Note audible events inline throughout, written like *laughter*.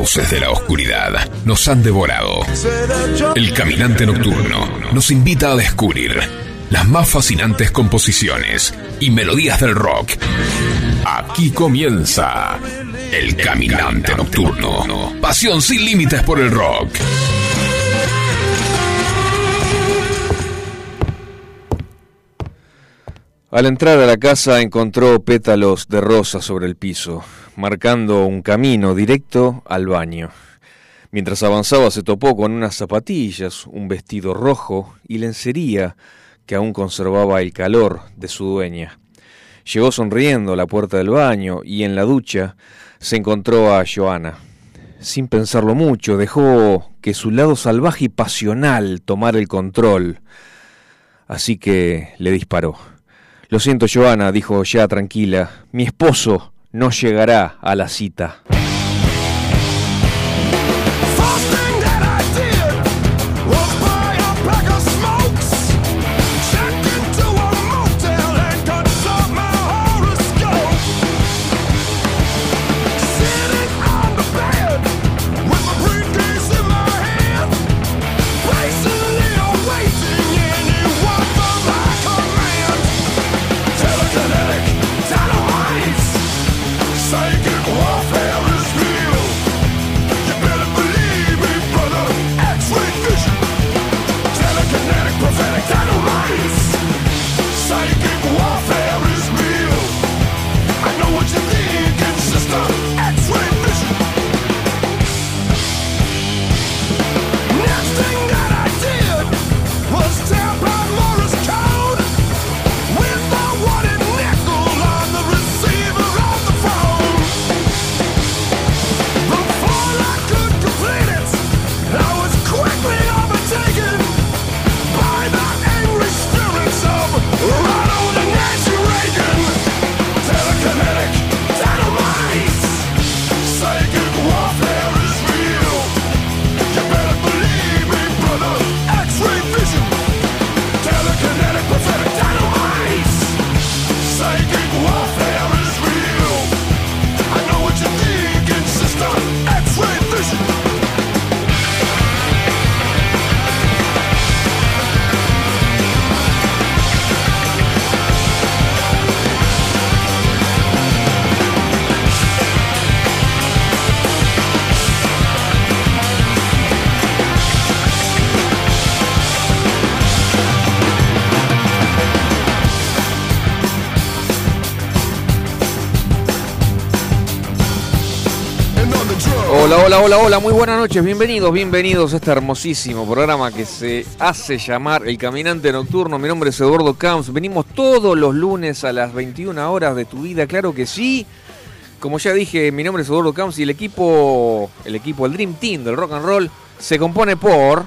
fauces de la oscuridad nos han devorado. El caminante nocturno nos invita a descubrir las más fascinantes composiciones y melodías del rock. Aquí comienza El Caminante Nocturno. Pasión sin límites por el rock. Al entrar a la casa encontró pétalos de rosa sobre el piso, marcando un camino directo al baño. Mientras avanzaba se topó con unas zapatillas, un vestido rojo y lencería que aún conservaba el calor de su dueña. Llegó sonriendo a la puerta del baño y en la ducha se encontró a Joana. Sin pensarlo mucho, dejó que su lado salvaje y pasional tomara el control. Así que le disparó. Lo siento, Joana, dijo ya tranquila. Mi esposo no llegará a la cita. Hola, hola, muy buenas noches, bienvenidos, bienvenidos a este hermosísimo programa que se hace llamar El Caminante Nocturno. Mi nombre es Eduardo Camps, venimos todos los lunes a las 21 horas de tu vida, claro que sí. Como ya dije, mi nombre es Eduardo Camps y el equipo, el equipo, el Dream Team del Rock and Roll se compone por...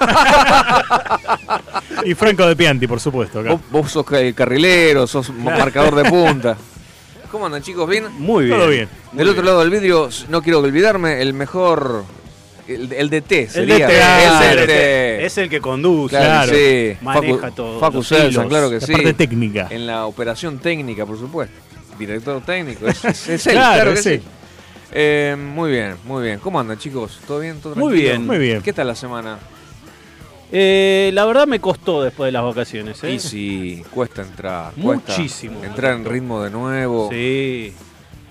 *laughs* y Franco de Pianti, por supuesto. Vos, vos, sos carrilero, sos marcador de punta. *laughs* ¿Cómo andan chicos? ¿Bien? Muy bien. Todo bien. Del otro lado del vidrio, no quiero olvidarme, el mejor... El, el DT sería. El DT, Es el que conduce, claro. Sí. Maneja Facu, todo. Facu Celsa, claro que la sí. parte técnica. En la operación técnica, por supuesto. Director técnico, es, es, es *laughs* él, claro, claro que sí. Eh, muy bien, muy bien. ¿Cómo andan chicos? ¿Todo bien? ¿Todo muy bien, muy bien. ¿Qué tal la semana? Eh, la verdad me costó después de las vacaciones. ¿eh? Y sí, cuesta entrar. Muchísimo. Cuesta entrar en ritmo de nuevo. Sí.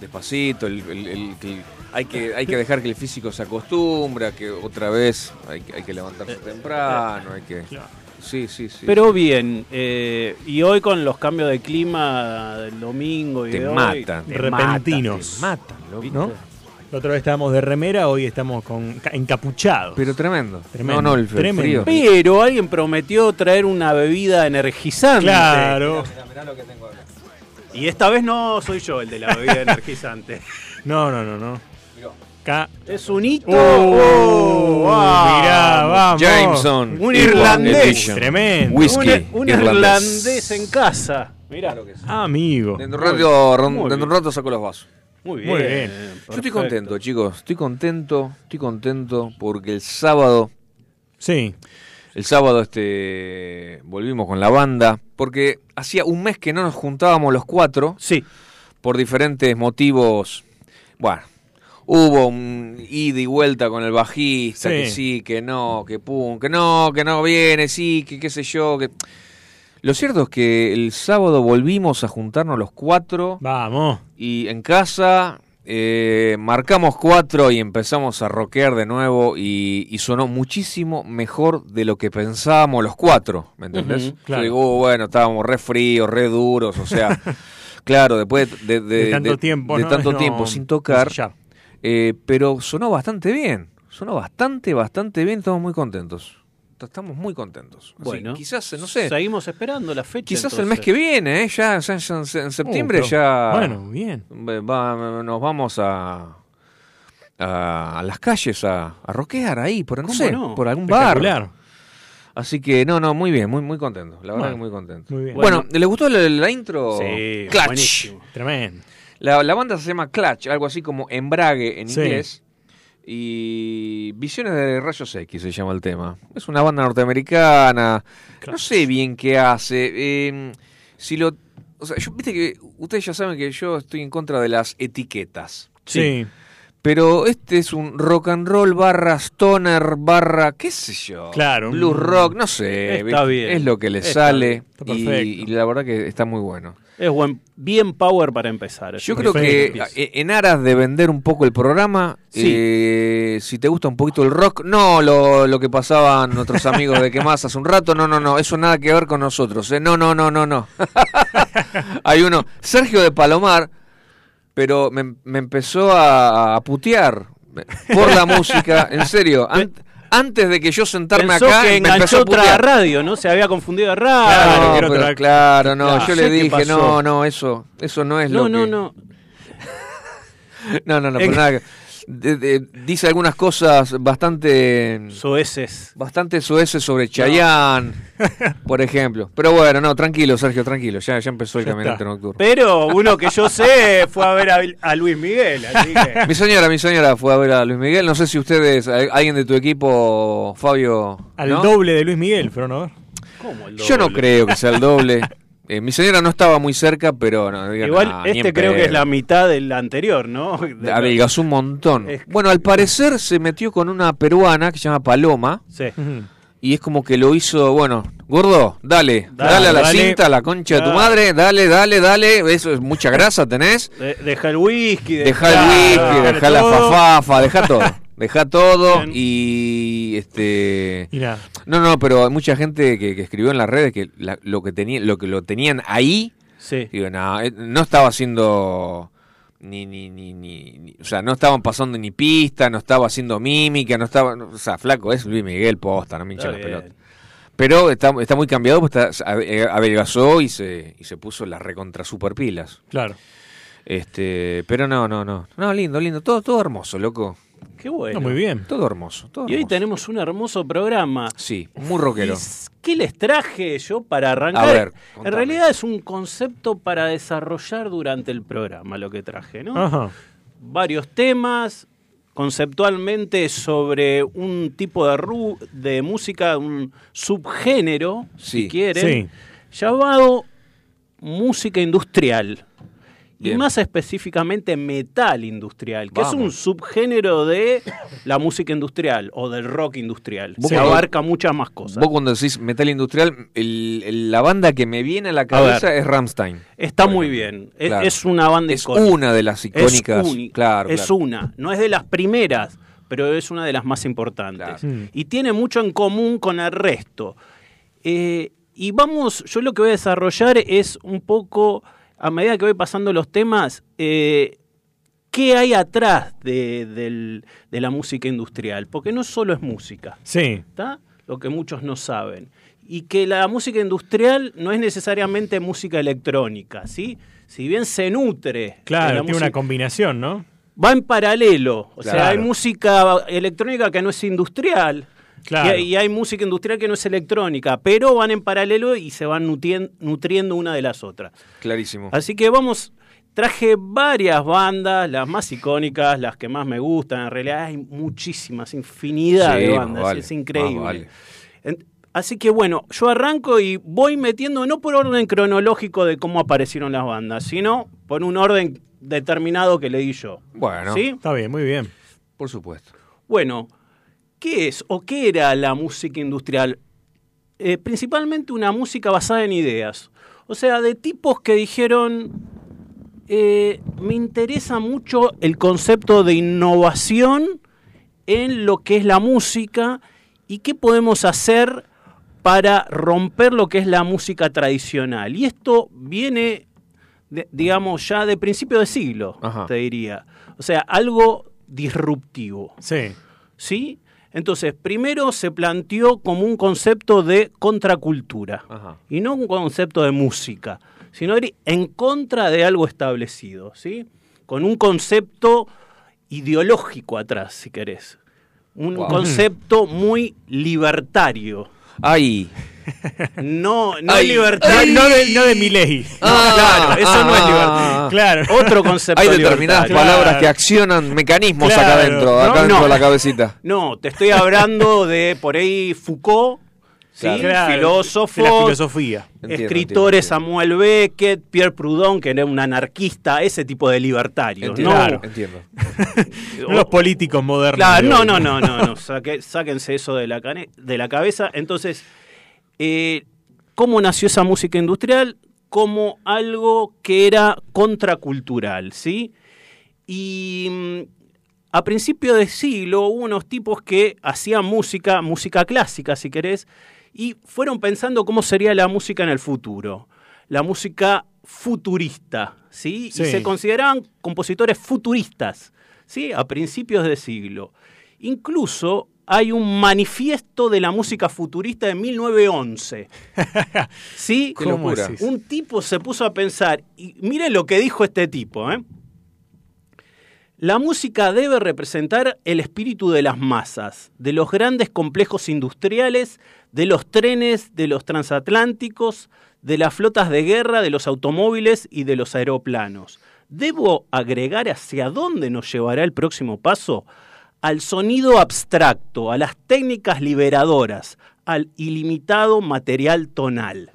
Despacito. El, el, el, hay, que, hay que dejar que el físico se acostumbre a que otra vez hay, hay que levantarse temprano. Hay que. Sí, sí, sí. Pero bien, eh, y hoy con los cambios de clima del domingo y te de matan, hoy, te repentinos. Matan, te matan ¿no? La otra vez estábamos de remera, hoy estamos con encapuchados. Pero tremendo. tremendo no, no, el tremendo. frío. Pero alguien prometió traer una bebida energizante. Claro. Mirá, mirá lo que tengo acá. Y esta vez no soy yo el de la bebida *laughs* energizante. No, no, no, no. Acá. Es un hito. Oh, wow. Mirá, vamos. Jameson. Un irlandés. Edition. Tremendo. Whisky. Un, un irlandés. irlandés en casa. Mirá. Claro que sí. Ah, amigo. Dentro de un rato, dentro de un rato saco los vasos. Muy bien. Muy bien. Yo estoy contento, chicos. Estoy contento, estoy contento porque el sábado, Sí. el sábado este volvimos con la banda porque hacía un mes que no nos juntábamos los cuatro Sí. por diferentes motivos, bueno, hubo un ida y vuelta con el bajista, Sí. que sí, que no, que pum, que no, que no viene, sí, que qué sé yo, que... Lo cierto es que el sábado volvimos a juntarnos los cuatro Vamos. Y en casa eh, marcamos cuatro y empezamos a rockear de nuevo y, y sonó muchísimo mejor de lo que pensábamos los cuatro, ¿me entendés? Ujú, claro. Digo, "Uh, bueno, estábamos re fríos, re duros, o sea, *laughs* claro, después de, de- De, tanto de- tiempo, de ¿no? tanto No, tiempo sin tocar, eh, pero sonó bastante bien, sonó bastante, bastante bien, estamos muy contentos. Estamos muy contentos. Así, Bueno, quizás, no sé, Seguimos esperando la fecha. quizás el mes que viene, ¿eh? ya, ya- ya en, septiembre Uh, pero- ya... Bueno, bien. Va- nos vamos a, a, a las calles a, a rockear ahí, por, no ¿Cómo sé, no? por algún bar. Así que no, no, muy bien, muy, muy contento. La verdad Bueno, que muy contento. muy bien. Bueno, ¿le gustó la, la intro? Sí, Clutch. buenísimo. Tremendo. La, la banda se llama Clutch, algo así como embrague en Sí. inglés. Y Visiones de Rayos X se llama el tema. Es una banda norteamericana. No sé bien qué hace. eh, si lo. O sea, yo, viste que ustedes ya saben que yo estoy en contra de las etiquetas. Sí. Pero este es un rock and roll barra stoner barra, qué sé yo. Claro, Blues rock, no sé. Está bien. Es lo que le Está sale. Está y, perfecto. y la verdad que está muy bueno. Es buen, bien power para empezar. Yo creo que en aras de vender un poco el programa, Sí. eh, si te gusta un poquito el rock, no lo, lo que pasaban nuestros amigos de que más hace un rato, no, no, no, eso nada que ver con nosotros, eh, no, no, no, no, no. *laughs* Hay uno, Sergio de Palomar, pero me, me empezó a, a putear por la música, en serio, an- antes de que yo sentarme Pensó acá, que me empezó enganchó a otra putear. radio, ¿no? Se había confundido de radio. Claro, No, pero otra- claro, no, Claro. yo le dije, no, no, eso, eso no es lo no, no, que... no. *laughs* No, no, no, En- pero nada. De- de- dice algunas cosas bastante Soeces. bastante sueces sobre Chayanne, *laughs* por ejemplo. Pero bueno, no, tranquilo, Sergio, tranquilo. Ya, ya empezó el Ya caminante está. nocturno. Pero uno que yo sé fue a ver a, a Luis Miguel, así que. *laughs* Mi señora, mi señora fue a ver a Luis Miguel. No sé si ustedes, al- alguien de tu equipo, Fabio. Al ¿no? doble de Luis Miguel, a ver. ¿Cómo el Yo no doble? creo que sea el doble. *laughs* Eh, mi señora no estaba muy cerca, pero no, digan, Igual "Ah, este creo que es pedo". la mitad del anterior, ¿no? *laughs* De- Adelgazó un montón. Es- Bueno, al parecer se metió con una peruana que se llama Paloma. Sí. *laughs* Y es como que lo hizo, bueno, gordo, dale, dale, Dale, a la dale. cinta, a la concha de tu madre, dale, dale, dale, eso es mucha grasa tenés, De- deja el whisky. deja el whisky, deja deja la fafafa, deja todo, *laughs* deja todo Bien. y este, Y nada. no, no, pero hay mucha gente que, que escribió en las redes que la- lo que tenía, lo que lo tenían ahí, Sí. digo, no, eh, no estaba haciendo ni, ni, ni, ni, ni- o sea, no estaban pasando ni pista, no estaba haciendo mímica, no estaba, o sea, flaco, es Luis Miguel posta, no me hincha las pelotas. Pero está, está muy cambiado, pues está, ave- adelgazó y se, y se puso las recontra super pilas. Claro. Este, pero no, no, no. No, lindo, lindo. Todo, todo hermoso, loco. Qué bueno. No, muy bien. Todo hermoso. Todo Y hoy tenemos un hermoso programa. Sí, muy rockero. ¿Y s- ¿Qué les traje yo para arrancar? A ver, en realidad es un concepto para desarrollar durante el programa lo que traje, ¿no? Ajá. Varios temas, conceptualmente sobre un tipo de, ru- de música, un subgénero, Sí. si quieren, Sí. llamado música industrial. Y más específicamente metal industrial, que es un subgénero de la música industrial o del rock industrial. Se cuando- abarca muchas más cosas. Vos cuando decís metal industrial, el- el- la banda que me viene a la cabeza ver. es Ramstein. Está muy bien. Es, Claro. es una banda Es icónica. una de las icónicas. Es única. Claro, es claro. una. No es de las primeras, pero es una de las más importantes. Claro. Mm. Y tiene mucho en común con el resto. Eh, y vamos, yo lo que voy a desarrollar es un poco, a medida que voy pasando los temas, eh, qué hay atrás de, la música industrial. Porque no solo es música. Sí. ¿está? Lo que muchos no saben. Y que la música industrial no es necesariamente música electrónica, ¿sí? Si bien se nutre. Claro, la tiene música- una combinación, ¿no? Va en paralelo. O sea, hay música electrónica que no es industrial. Claro. Y, hay, y hay música industrial que no es electrónica, pero van en paralelo y se van nutien- nutriendo una de las otras. Clarísimo. Así que vamos, traje varias bandas, las más icónicas, las que más me gustan. En realidad hay muchísimas, infinidad Sí, de bandas, vale, es increíble. más vale. En- Así que bueno, yo arranco y voy metiendo, no por orden cronológico de cómo aparecieron las bandas, sino por un orden determinado que le di yo. Bueno, ¿Sí? Está bien, muy bien. por supuesto. Bueno, ¿qué es o qué era la música industrial? Eh, principalmente una música basada en ideas. O sea, de tipos que dijeron, eh, me interesa mucho el concepto de innovación en lo que es la música y qué podemos hacer para romper lo que es la música tradicional. Y esto viene, de- digamos, ya de principio de siglo, Ajá. te diría. O sea, algo disruptivo. Sí. ¿Sí? Entonces, primero se planteó como un concepto de contracultura Ajá. y no un concepto de música, sino en contra de algo establecido, ¿sí? Con un concepto ideológico atrás, si querés. Un Wow. concepto muy libertario. Ay, No, no Ay, libertario. No de, no de Milei. Ah, claro, eso no es ah, libertad. Claro. Otro concepto hay determinadas. Claro. palabras que accionan mecanismos acá adentro, acá No, dentro no. de la cabecita. No, te estoy hablando de por ahí Foucault, ¿sí? Claro, filósofo, de la filosofía. Entiendo, escritores entiendo, Samuel Beckett, Pierre Proudhon, que era un anarquista, ese tipo de libertarios. Entiendo, ¿no? Claro. entiendo. *laughs* Los políticos modernos. Claro, no, no, no, no, no. saque- sáquense eso de la, cane- de la cabeza. Entonces, eh, ¿cómo nació esa música industrial? Como algo que era contracultural, ¿sí? Y mm, a principio de siglo hubo unos tipos que hacían música, música clásica, si querés, y fueron pensando cómo sería la música en el futuro. La música futurista, ¿sí? Sí. Y se consideraban compositores futuristas, ¿sí? A principios de siglo. Incluso hay un manifiesto de la música futurista de 1911. *laughs* ¿Sí? Qué locura. Un tipo se puso a pensar, y miren lo que dijo este tipo, ¿eh? La música debe representar el espíritu de las masas, de los grandes complejos industriales, de los trenes, de los transatlánticos, de las flotas de guerra, de los automóviles y de los aeroplanos. ¿Debo agregar hacia dónde nos llevará el próximo paso? Al sonido abstracto, a las técnicas liberadoras, al ilimitado material tonal.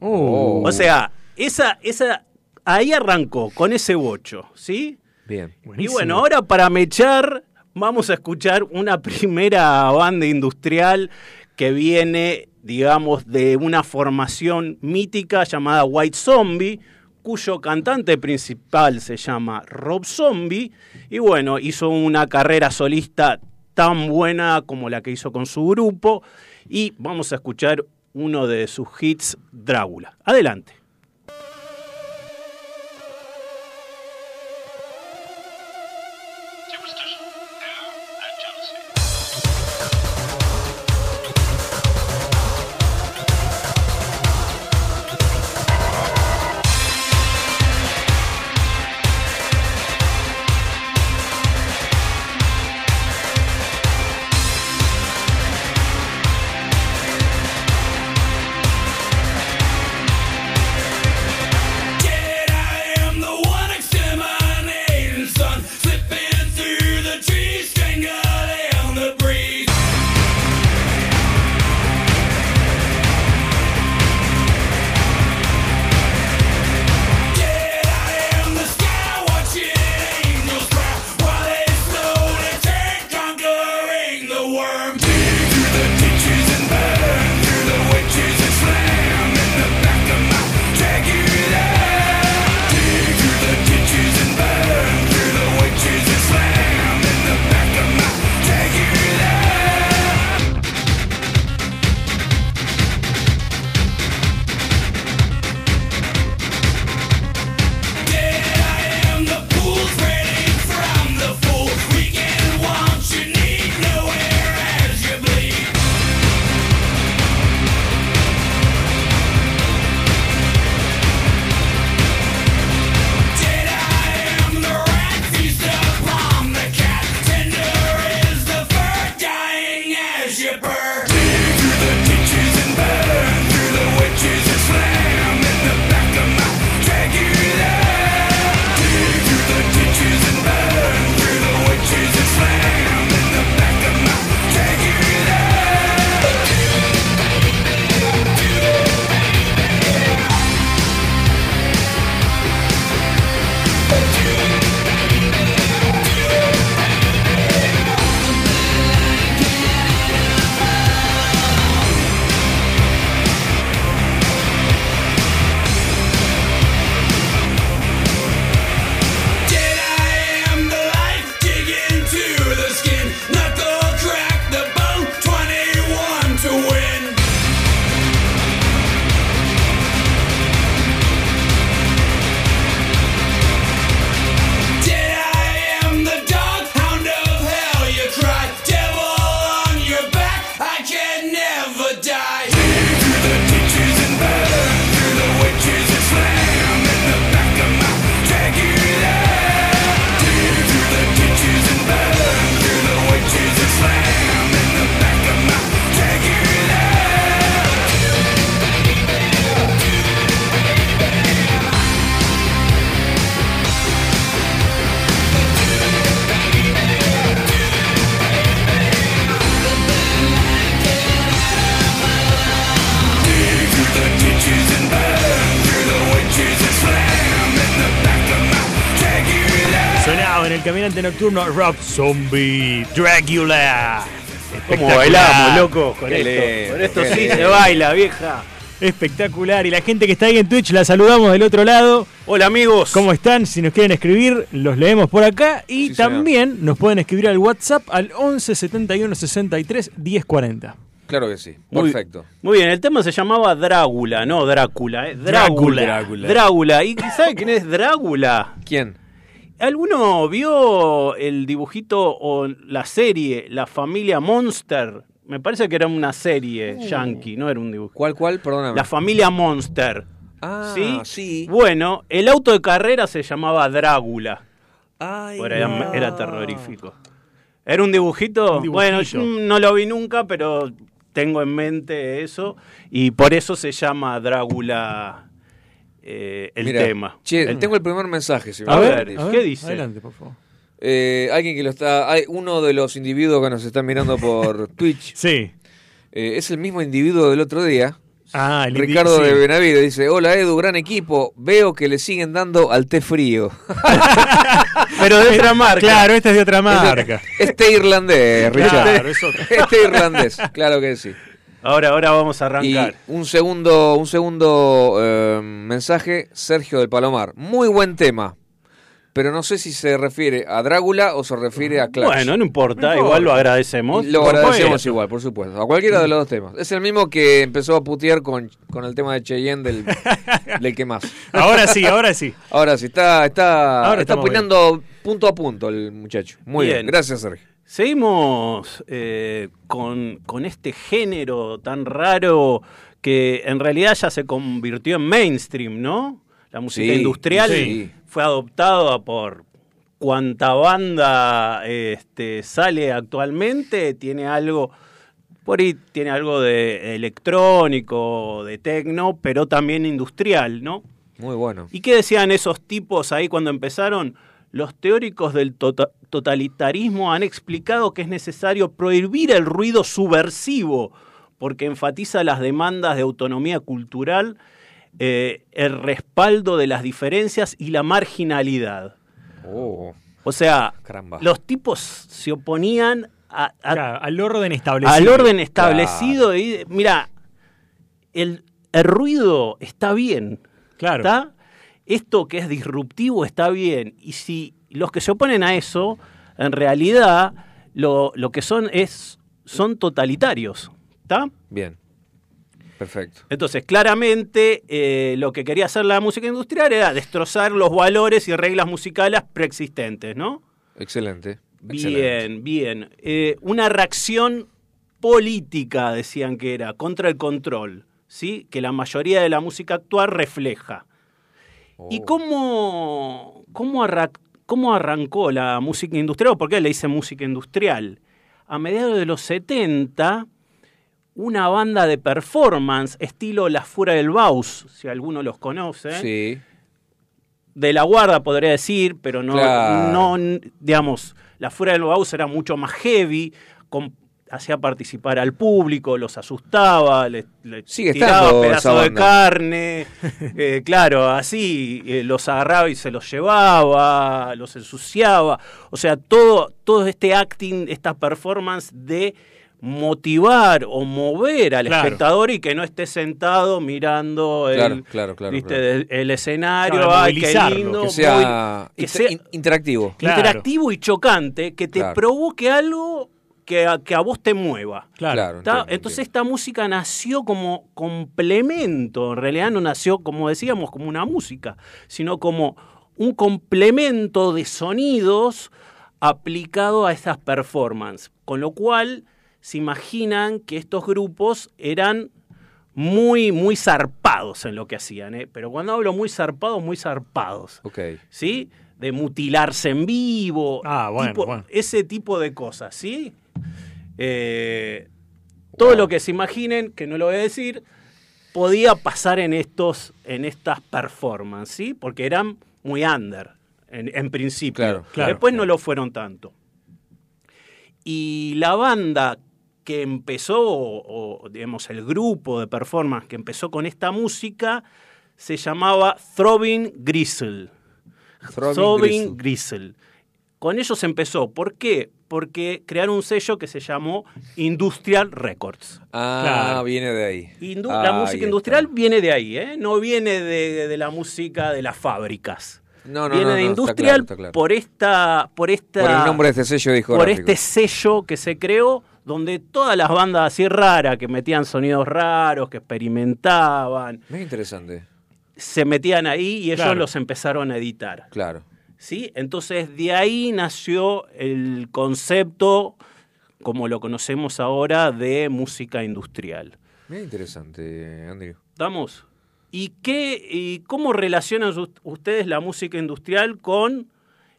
Oh. O sea, esa, esa, ahí arrancó con ese bocho, ¿sí? Bien. Y bueno, ahora para mechar, vamos a escuchar una *laughs* primera banda industrial que viene, digamos, de una formación mítica llamada White Zombie, cuyo cantante principal se llama Rob Zombie, y bueno, hizo una carrera solista tan buena como la que hizo con su grupo, y vamos a escuchar uno de sus hits, Drácula. Adelante. Nocturno Rob Zombie Dracula. ¿Cómo bailamos, loco? Con Qué esto, con esto sí se baila, vieja. Espectacular. Y la gente que está ahí en Twitch la saludamos del otro lado. Hola, amigos. ¿Cómo están? Si nos quieren escribir, los leemos por acá. Y Sí, señor. también nos pueden escribir al WhatsApp al 11 71 63 10 40. Claro que sí. Muy- Perfecto. Muy bien, el tema se llamaba Drácula, no Drácula, ¿eh? Drácula, Drácula. Drácula. Drácula. ¿Y sabe quién es Drácula? ¿Quién? ¿Alguno vio el dibujito o la serie La familia Monster? Me parece que era una serie yankee, no era un dibujo. ¿Cuál, cuál? Perdóname. La familia Monster. Ah, ¿Sí? sí. Bueno, el auto de carrera se llamaba Drácula. Ay, era, no. era terrorífico. ¿Era un dibujito? Un dibujito. Bueno, yo no lo vi nunca, pero tengo en mente eso. Y por eso se llama Drácula eh, el tema. Che, El- tengo el primer mensaje. Si me A ver, a ver. ¿qué dice? Adelante, por favor. Eh, alguien que lo está. Hay uno de los individuos que nos están mirando por *laughs* Twitch. Sí. eh, es el mismo individuo del otro día. Ah, el Ricardo sí. de Benavides dice: Hola Edu, gran equipo. Veo que le siguen dando al té frío. *laughs* Pero de otra marca. Claro, esta es de otra marca. Este irlandés, Richard. Claro, es otro. Este irlandés, claro que sí. Ahora, ahora vamos a Y arrancar. un segundo, un segundo eh, mensaje, Sergio del Palomar. Muy buen tema. Pero no sé si se refiere a Drácula o se refiere a Clash. Bueno, no importa, No igual lo agradecemos. Y lo agradecemos igual, por supuesto. A cualquiera de los dos temas. Es el mismo que empezó a putear con, con el tema de Cheyenne del, *laughs* del que más. Ahora sí, ahora sí. Ahora sí, está, está, Ahora está opinando punto a punto el muchacho. Muy bien, Bien. gracias Sergio. Seguimos eh, con, con este género tan raro que en realidad ya se convirtió en mainstream, ¿no? La música Sí, industrial sí. fue adoptada por cuanta banda este, sale actualmente, tiene algo, por ahí tiene algo de electrónico, de tecno, pero también industrial, ¿no? Muy bueno. ¿Y qué decían esos tipos ahí cuando empezaron? Los teóricos del tota- totalitarismo han explicado que es necesario prohibir el ruido subversivo porque enfatiza las demandas de autonomía cultural, eh, el respaldo de las diferencias y la marginalidad. Oh, O sea, caramba. los tipos se oponían a- a Claro, al orden establecido. al orden establecido y mira, el, el ruido está bien, Claro. ¿está? Esto que es disruptivo está bien. Y si los que se oponen a eso, en realidad lo, lo que son es son totalitarios. ¿Está? Bien. Perfecto. Entonces, claramente, eh, lo que quería hacer la música industrial era destrozar los valores y reglas musicales preexistentes, ¿no? Excelente. Bien, excelente. bien. Eh, una reacción política, decían que era, contra el control, ¿sí? Que la mayoría de la música actual refleja. ¿Y Oh. cómo, cómo, arra- cómo arrancó la música industrial? ¿Por qué le dice música industrial? A mediados de los 70, una banda de performance, estilo La Fura del Baus, si alguno los conoce, Sí. de la guarda podría decir, pero no, Claro. no digamos, la fuera del Baus era mucho más heavy, con- hacía participar al público, los asustaba, le, le Sigue tiraba pedazos de carne, *laughs* eh, claro, así eh, los agarraba y se los llevaba, los ensuciaba, o sea, todo, todo este acting, esta performance de motivar o mover al Claro. espectador y que no esté sentado mirando el, Claro, claro, claro, ¿viste? claro. el- el escenario, ay, qué lindo, Que sea, muy- que inter- sea in- interactivo. Interactivo y chocante, que te provoque algo que a, que a vos te mueva. Claro. Claro. ¿Está? entiendo, Entonces entiendo. esta música nació como complemento, en realidad no nació, como decíamos, como una música, sino como un complemento de sonidos aplicado a estas performances, con lo cual se imaginan que estos grupos eran muy, muy zarpados en lo que hacían, ¿eh? pero cuando hablo muy zarpados, muy zarpados. Ok. ¿sí? De mutilarse en vivo. Ah, bueno, tipo- bueno. Ese tipo de cosas, ¿sí? Eh, Todo Wow. lo que se imaginen, que no lo voy a decir, podía pasar en, estos, en estas performances, ¿sí? Porque eran muy under, en, en principio. Claro, claro, Después no lo fueron tanto. Y la banda que empezó, o, o, digamos el grupo de performance que empezó con esta música, se llamaba Throbbing Gristle. Throbbing Throbbing Gristle. Gristle. con ellos empezó. ¿Por qué? Porque crearon un sello que se llamó Industrial Records. Ah, Claro. viene de ahí. Indu- Ah, la ahí música está. industrial viene de ahí, ¿eh? no viene de, de la música de las fábricas. No, no, viene no, de no, está industrial claro, está claro. por esta, por esta, Por el nombre de este sello por discográfico. este sello que se creó, donde todas las bandas así raras que metían sonidos raros, que experimentaban, Muy interesante. se metían ahí y ellos Claro. los empezaron a editar. Claro. ¿Sí? Entonces de ahí nació el concepto, como lo conocemos ahora, de música industrial. Muy interesante, Andrew. ¿Estamos? ¿Y, qué, y cómo relacionan ust- ustedes la música industrial con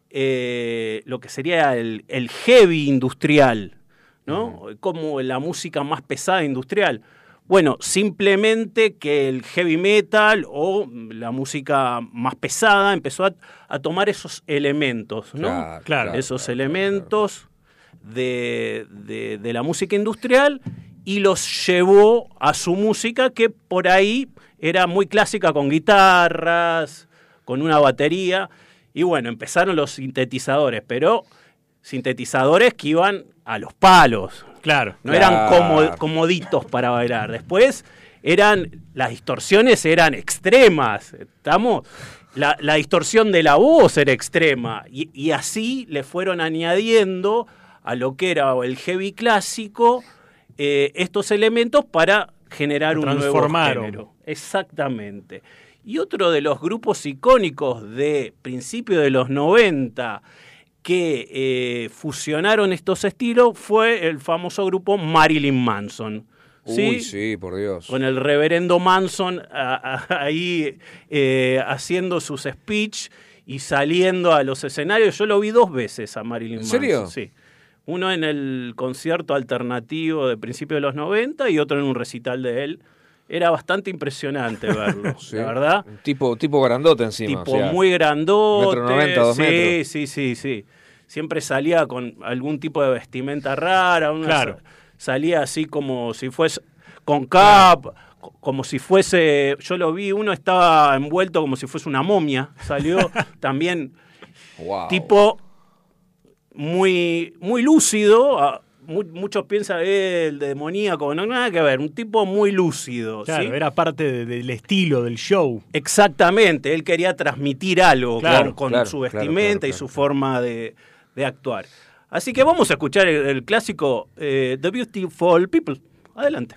eh, lo que sería el, el heavy industrial? ¿no? Como la música más pesada industrial. Bueno, simplemente que el heavy metal o la música más pesada empezó a, a tomar esos elementos, ¿no? Claro, Claro. esos claro, elementos De, de- de la música industrial y los llevó a su música que por ahí era muy clásica con guitarras, con una batería. Y bueno, empezaron los sintetizadores, pero sintetizadores que iban a los palos. Claro. No eran como- comoditos para bailar. Después eran, las distorsiones eran extremas. ¿Estamos? La, la distorsión de la voz era extrema. Y, y así le fueron añadiendo a lo que era el heavy clásico eh, estos elementos para generar un nuevo transformaron. género. Exactamente. Y otro de los grupos icónicos de principios de los 90 que eh, fusionaron estos estilos fue el famoso grupo Marilyn Manson. Uy, sí, por Dios. Con el reverendo Manson a- a- ahí eh, haciendo sus speech y saliendo a los escenarios. Yo lo vi dos veces a Marilyn ¿En Manson. serio? Sí. Uno en el concierto alternativo de principios de los 90 y otro en un recital de él. Era bastante impresionante verlo, *laughs* Sí. la verdad. Un tipo, tipo grandote encima. Tipo o sea, muy grandote. metro noventa, dos sí, metros. sí, sí, sí. Siempre salía con algún tipo de vestimenta rara. una Claro. sa- Salía así como si fuese con cap, co- como si fuese. Yo lo vi, uno estaba envuelto como si fuese una momia. Salió *laughs* también wow. tipo muy, muy lúcido. Mu- muchos piensan eh, el demoníaco, no nada que ver, un tipo muy lúcido. Claro, ¿sí? era parte de- del estilo, del show. Exactamente, él quería transmitir algo Claro, con, con claro, su claro, vestimenta claro, y su forma de, de actuar. Así que vamos a escuchar el, el clásico eh, The Beautiful People. Adelante.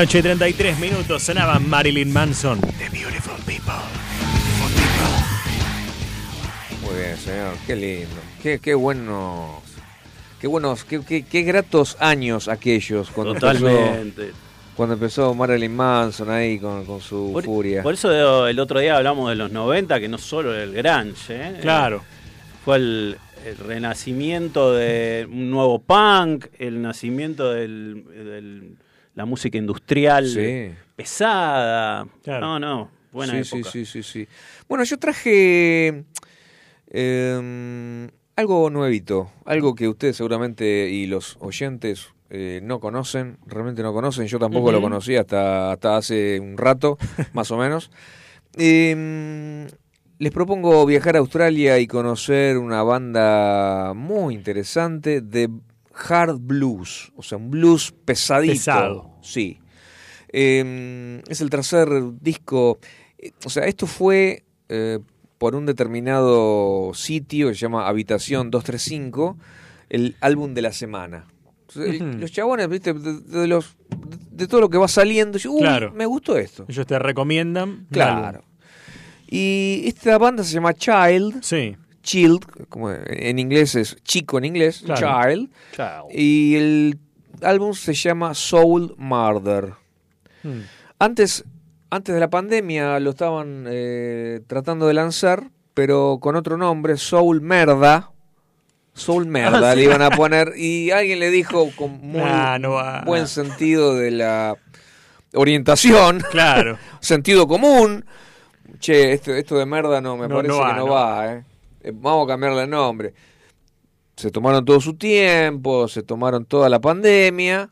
La noche, 33 minutos, sonaba Marilyn Manson. The Beautiful People. Muy bien, señor. Qué lindo. Qué, qué buenos. Qué buenos, qué, qué, qué gratos años aquellos cuando Totalmente. empezó, cuando empezó Marilyn Manson ahí con, con su Por, furia. por eso el otro día hablamos de los 90, que no solo el grunge, ¿eh? Claro. Fue el, el renacimiento de un nuevo punk, el nacimiento de la música industrial Sí. pesada. Claro. No, no, buena sí, época. sí, sí, sí, sí. Bueno, yo traje eh, algo nuevito, algo que ustedes seguramente y los oyentes eh, no conocen, realmente no conocen, yo tampoco lo Ujú. conocía hasta, hasta hace un rato, *laughs* más o menos. Eh, les propongo viajar a Australia y conocer una banda muy interesante de hard blues, o sea, un blues pesadito. Pesado. Sí. Eh, es el tercer disco. eh, O sea, esto fue eh, por un determinado sitio que se llama Habitación 235, el álbum de la semana. Entonces, el- Ujú. Los chabones, viste, de, de los, de todo lo que va saliendo, yo, uy, Claro. me gustó esto. Ellos te recomiendan. Claro. Y esta banda se llama Child, Sí. Child, como en inglés es chico en inglés, Claro. Child. Chao. Y el álbum se llama Soul Murder. Mm. Antes, antes de la pandemia lo estaban eh, tratando de lanzar, pero con otro nombre, Soul Merda. Soul Merda Ah, le sí. iban a poner. Y alguien le dijo con *laughs* muy Nah, no va. buen sentido de la orientación, *laughs* Claro. *laughs* sentido común. Che, esto, esto de merda no, me No, parece no va, que no, no va, eh. Eh, Vamos a cambiarle el nombre. Se tomaron todo su tiempo, se tomaron toda la pandemia.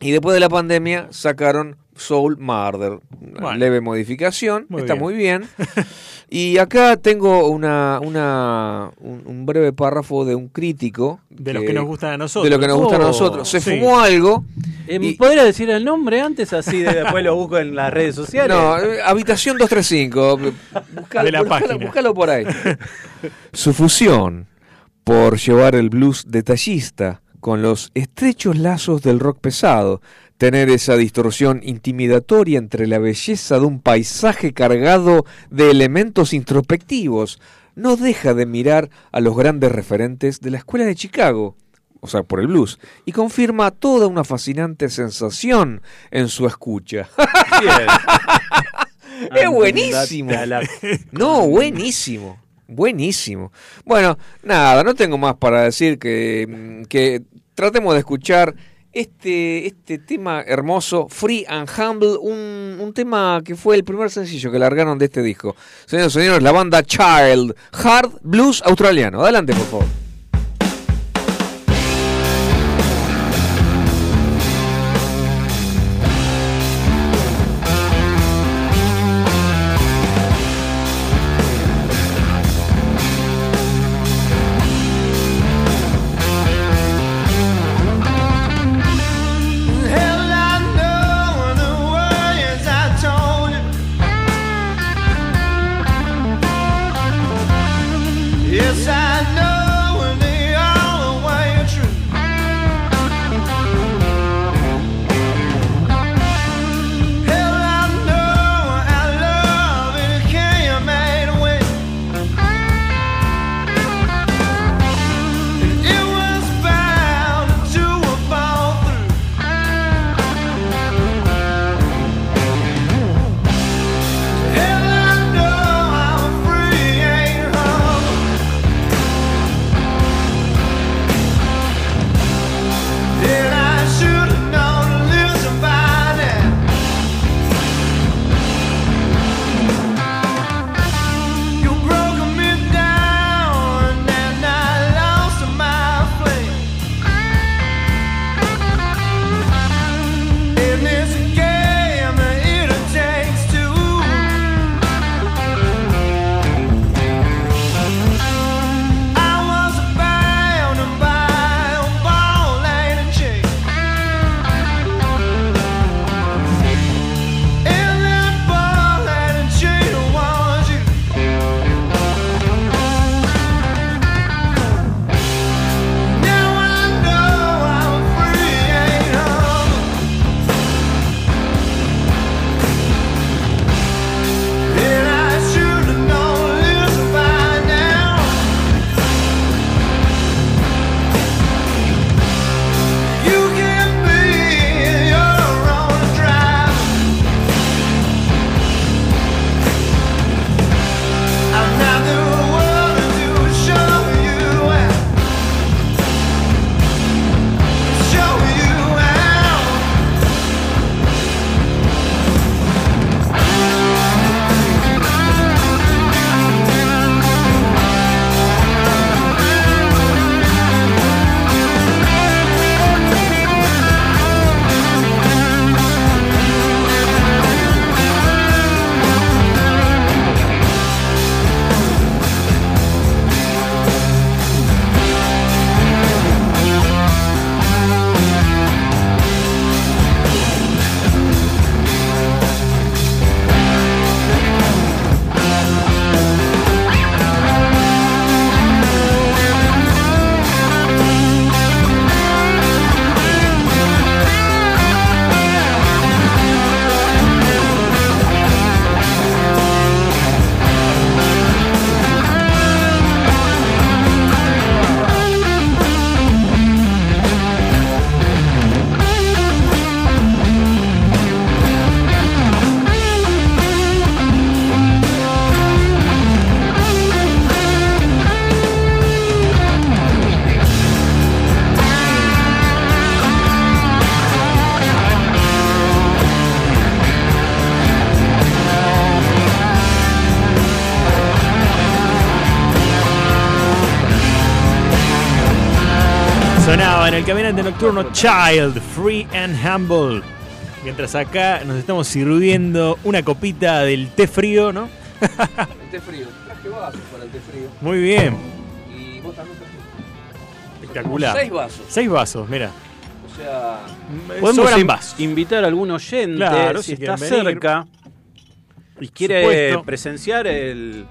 Y después de la pandemia sacaron Soul Murder. Una Bueno. leve modificación, Muy está bien. muy bien. *laughs* y acá tengo una, una, un, un breve párrafo de un crítico. De los que nos gustan a nosotros. De lo que nos gustan a Oh, nosotros. Se sí. fumó algo. Eh, y- ¿Podría decir el nombre antes? Así de- después lo busco en las redes sociales. No, eh, habitación 235. Buscalo, De la buscalo- página. buscalo por ahí. Su fusión por llevar el blues detallista con los estrechos lazos del rock pesado, tener esa distorsión intimidatoria entre la belleza de un paisaje cargado de elementos introspectivos, no deja de mirar a los grandes referentes de la escuela de Chicago, o sea, por el blues, y confirma toda una fascinante sensación en su escucha. *laughs* Es buenísimo. No, buenísimo. Buenísimo. Bueno, nada, no tengo más para decir que, mm, que tratemos de escuchar este, este tema hermoso, Free and Humble, un, un tema que fue el primer sencillo que largaron de este disco. Señores y señores, la banda Child, Hard Blues australiano. Adelante, por favor. Nocturno Child, Free and Humble. Mientras acá nos estamos sirviendo una copita del té frío, ¿no? El té frío. Traje vasos para el té frío. Muy bien, Y vos también espectacular. Seis vasos. Seis vasos, mira. O sea, Podemos Sobran in- vasos. invitar a algún oyente Claro, si, si está venir. cerca y quiere supuesto. presenciar el.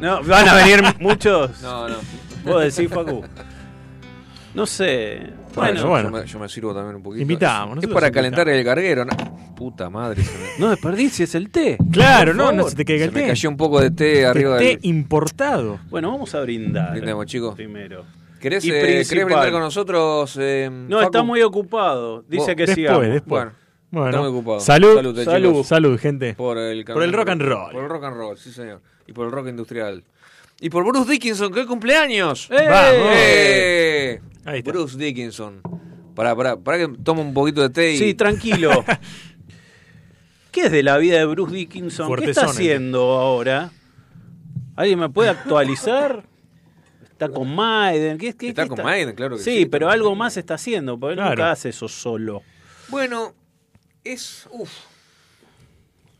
No, van a venir *laughs* muchos. no, no. Vos decís, Facu. No sé. Bueno, Bueno. Yo, me, yo me sirvo también un poquito. Invitamos, Es, nosotros para calentar invitamos. el carguero. ¿no? Puta madre. Se me, no desperdicies el té. Claro, no, no se te caiga se el me té. cayó un poco de té arriba té del... importado. Bueno, vamos a brindar. Brindemos, chicos. Primero. ¿Querés, eh. ¿Querés brindar con nosotros? eh, No, Facu? está muy ocupado. Dice Vos- que después, sigamos. después. Bueno, Bueno, está muy ocupado. salud, Salud, eh, salud, chicos. salud, gente. Por el, Por el rock and roll. Por el rock and roll, sí señor. Y por el rock industrial. Y por Bruce Dickinson, que hoy cumpleaños. ¡Eh! Vamos. ¡Eh! Ahí está. Bruce Dickinson. Pará, pará, pará que toma un poquito de té y... Sí, tranquilo. *laughs* ¿Qué es de la vida de Bruce Dickinson? ¿Qué está Fuertezón, haciendo ahora? ¿Alguien me puede actualizar? ¿Está con Maiden? ¿Qué, qué- Está qué con Maiden, claro que sí. sí. pero algo más está haciendo, porque él Claro. nunca hace eso solo. Bueno, es... Uf.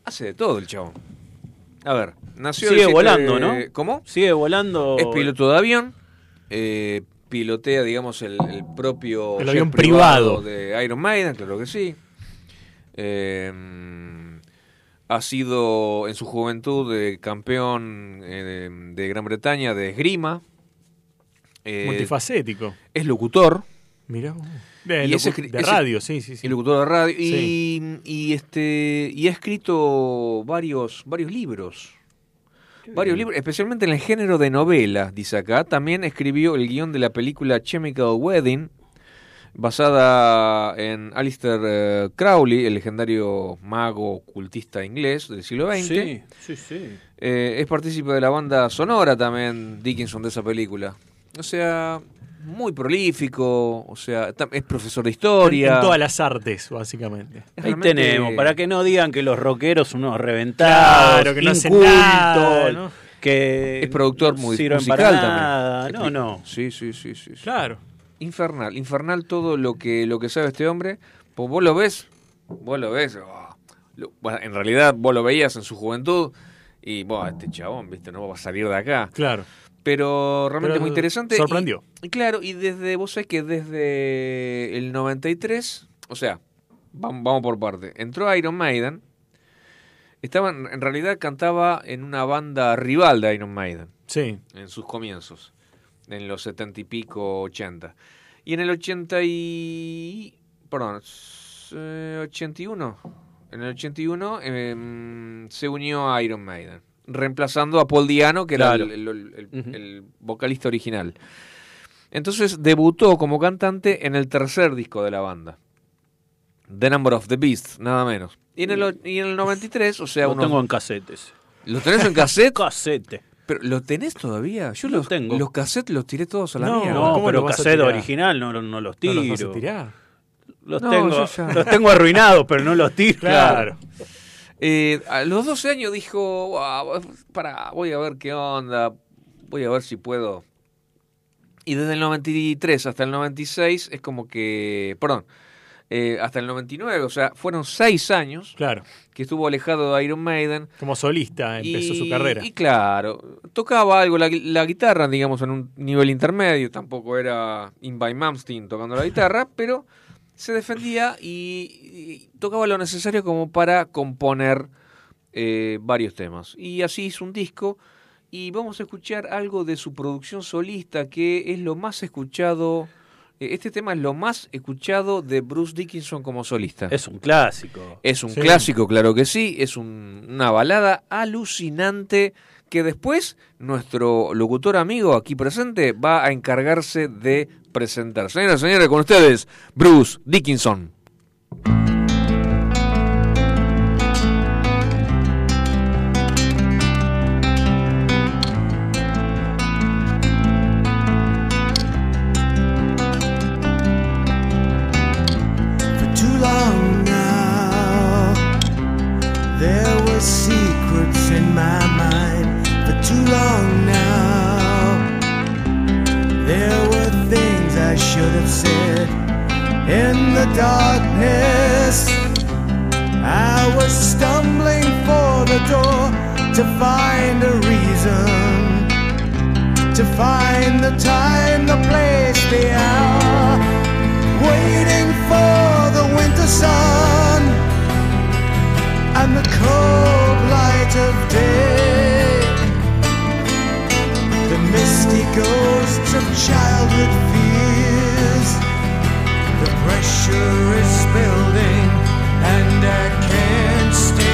Hace de todo el chabón. A ver, nació Sigue 7 volando, de- ¿no? ¿Cómo? Sigue volando. Es piloto de avión. eh, pilotea, digamos, el, el propio El avión privado. de Iron Maiden, claro que sí. Eh, ha sido en su juventud eh, campeón eh, de, Gran Bretaña de esgrima. Eh, Multifacético. es locutor. Vos. De, locu- radio, sí, sí, sí. Locutor de radio. Y, y este y ha escrito varios, varios libros. Varios libros, especialmente en el género de novela, dice acá. También escribió el guion de la película Chemical Wedding, basada en Alistair eh, Crowley, el legendario mago ocultista inglés del siglo XX. Sí, sí, sí. Eh, es partícipe de la banda sonora también, Dickinson, de esa película. O sea, muy prolífico, o sea, es profesor de historia. en todas las artes, básicamente. Ahí realmente- tenemos, para que no digan que los rockeros son unos reventados, Claro, que no hacen incultos, nada, ¿no? que Es productor muy sirven musical para también. nada. No, no. Sí, sí, sí, sí. sí. Claro. Infernal, infernal todo lo que lo que sabe este hombre. Pues vos lo ves, vos lo ves. oh, bueno, en realidad vos lo veías en su juventud y vos, este chabón, viste, no va a salir de acá. Claro. Pero realmente Pero muy interesante. sorprendió. Y, claro, y desde, vos sabés que desde el 93, o sea, vamos, vamos por parte. Entró Iron Maiden. Estaba, en realidad cantaba en una banda rival de Iron Maiden Sí. en sus comienzos, en los setenta y pico, 80. Y en el 80 y... perdón, eh, 81, en el 81 em, se unió a Iron Maiden, reemplazando a Paul Diano, que Claro. era el, el- el- Ujú. el vocalista original. Entonces debutó como cantante en el tercer disco de la banda. The Number of the Beast, nada menos. Y en el, y en el 93, o sea, Lo unos- tengo en casetes. ¿lo tenés en cassette? *laughs* Casete. ¿Pero lo tenés todavía? Yo Lo los, tengo. los cassettes los tiré todos a la No, mierda. No, ¿cómo pero lo vas a cassette original no, no los ¿No tiro. los vas a tirar? Los, No, tengo, los tengo arruinados, pero no los tiro. Claro. Eh, a los 12 años dijo, "Guau, para, voy a ver qué onda, voy a ver si puedo. Y desde el 93 hasta el 96 es como que, perdón, eh, hasta el 99, o sea, fueron 6 años Claro. que estuvo alejado de Iron Maiden. Como solista empezó y, su carrera. Y claro, tocaba algo la, la guitarra, digamos, en un nivel intermedio. Tampoco era In by Malmsteen tocando la guitarra, pero se defendía y, y tocaba lo necesario como para componer eh, varios temas. Y así hizo un disco. Y vamos a escuchar algo de su producción solista, que es lo más escuchado. eh, Este tema es lo más escuchado de Bruce Dickinson como solista. Es un clásico. Es un Sí. clásico, claro que sí. Es un- una balada alucinante que después nuestro locutor amigo aquí presente va a encargarse de presentar. Señoras y señores, con ustedes, Bruce Dickinson. To find a reason, to find the time, the place, the hour, waiting for the winter sun and the cold light of day. The misty ghosts of childhood fears. The pressure is building, and I can't stay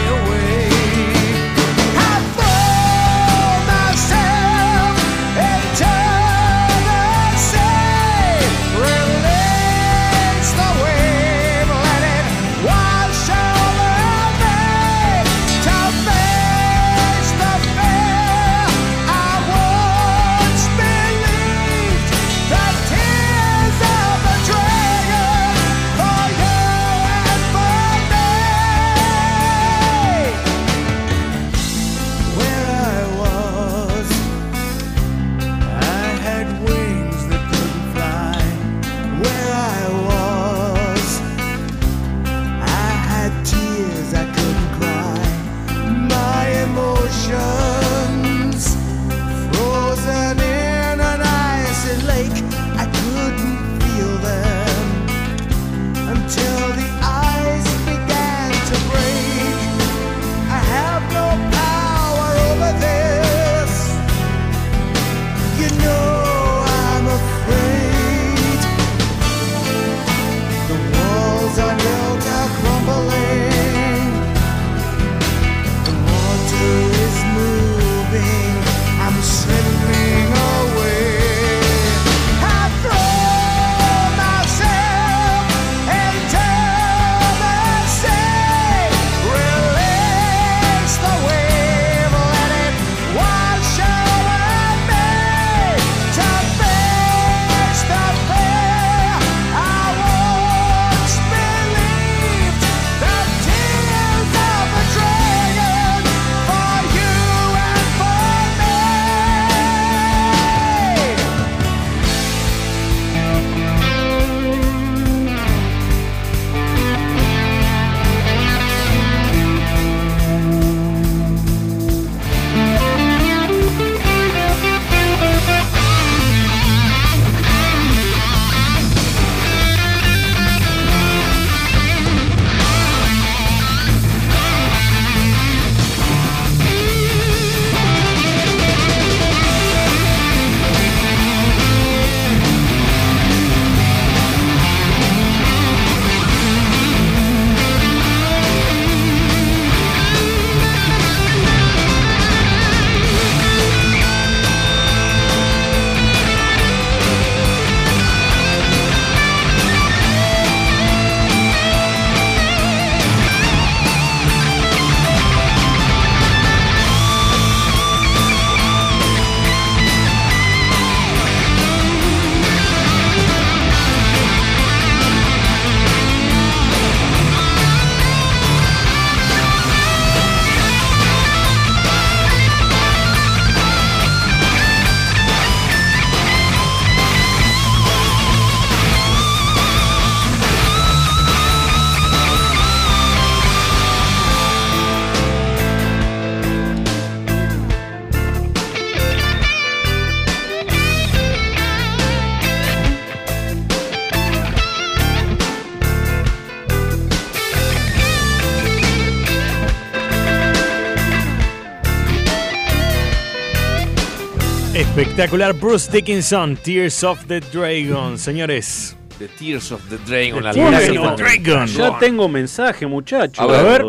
Espectacular Bruce Dickinson, Tears of the Dragon, señores. The Tears of the Dragon, la Tears of the del Dragon. Ya tengo mensaje, muchachos. A ver.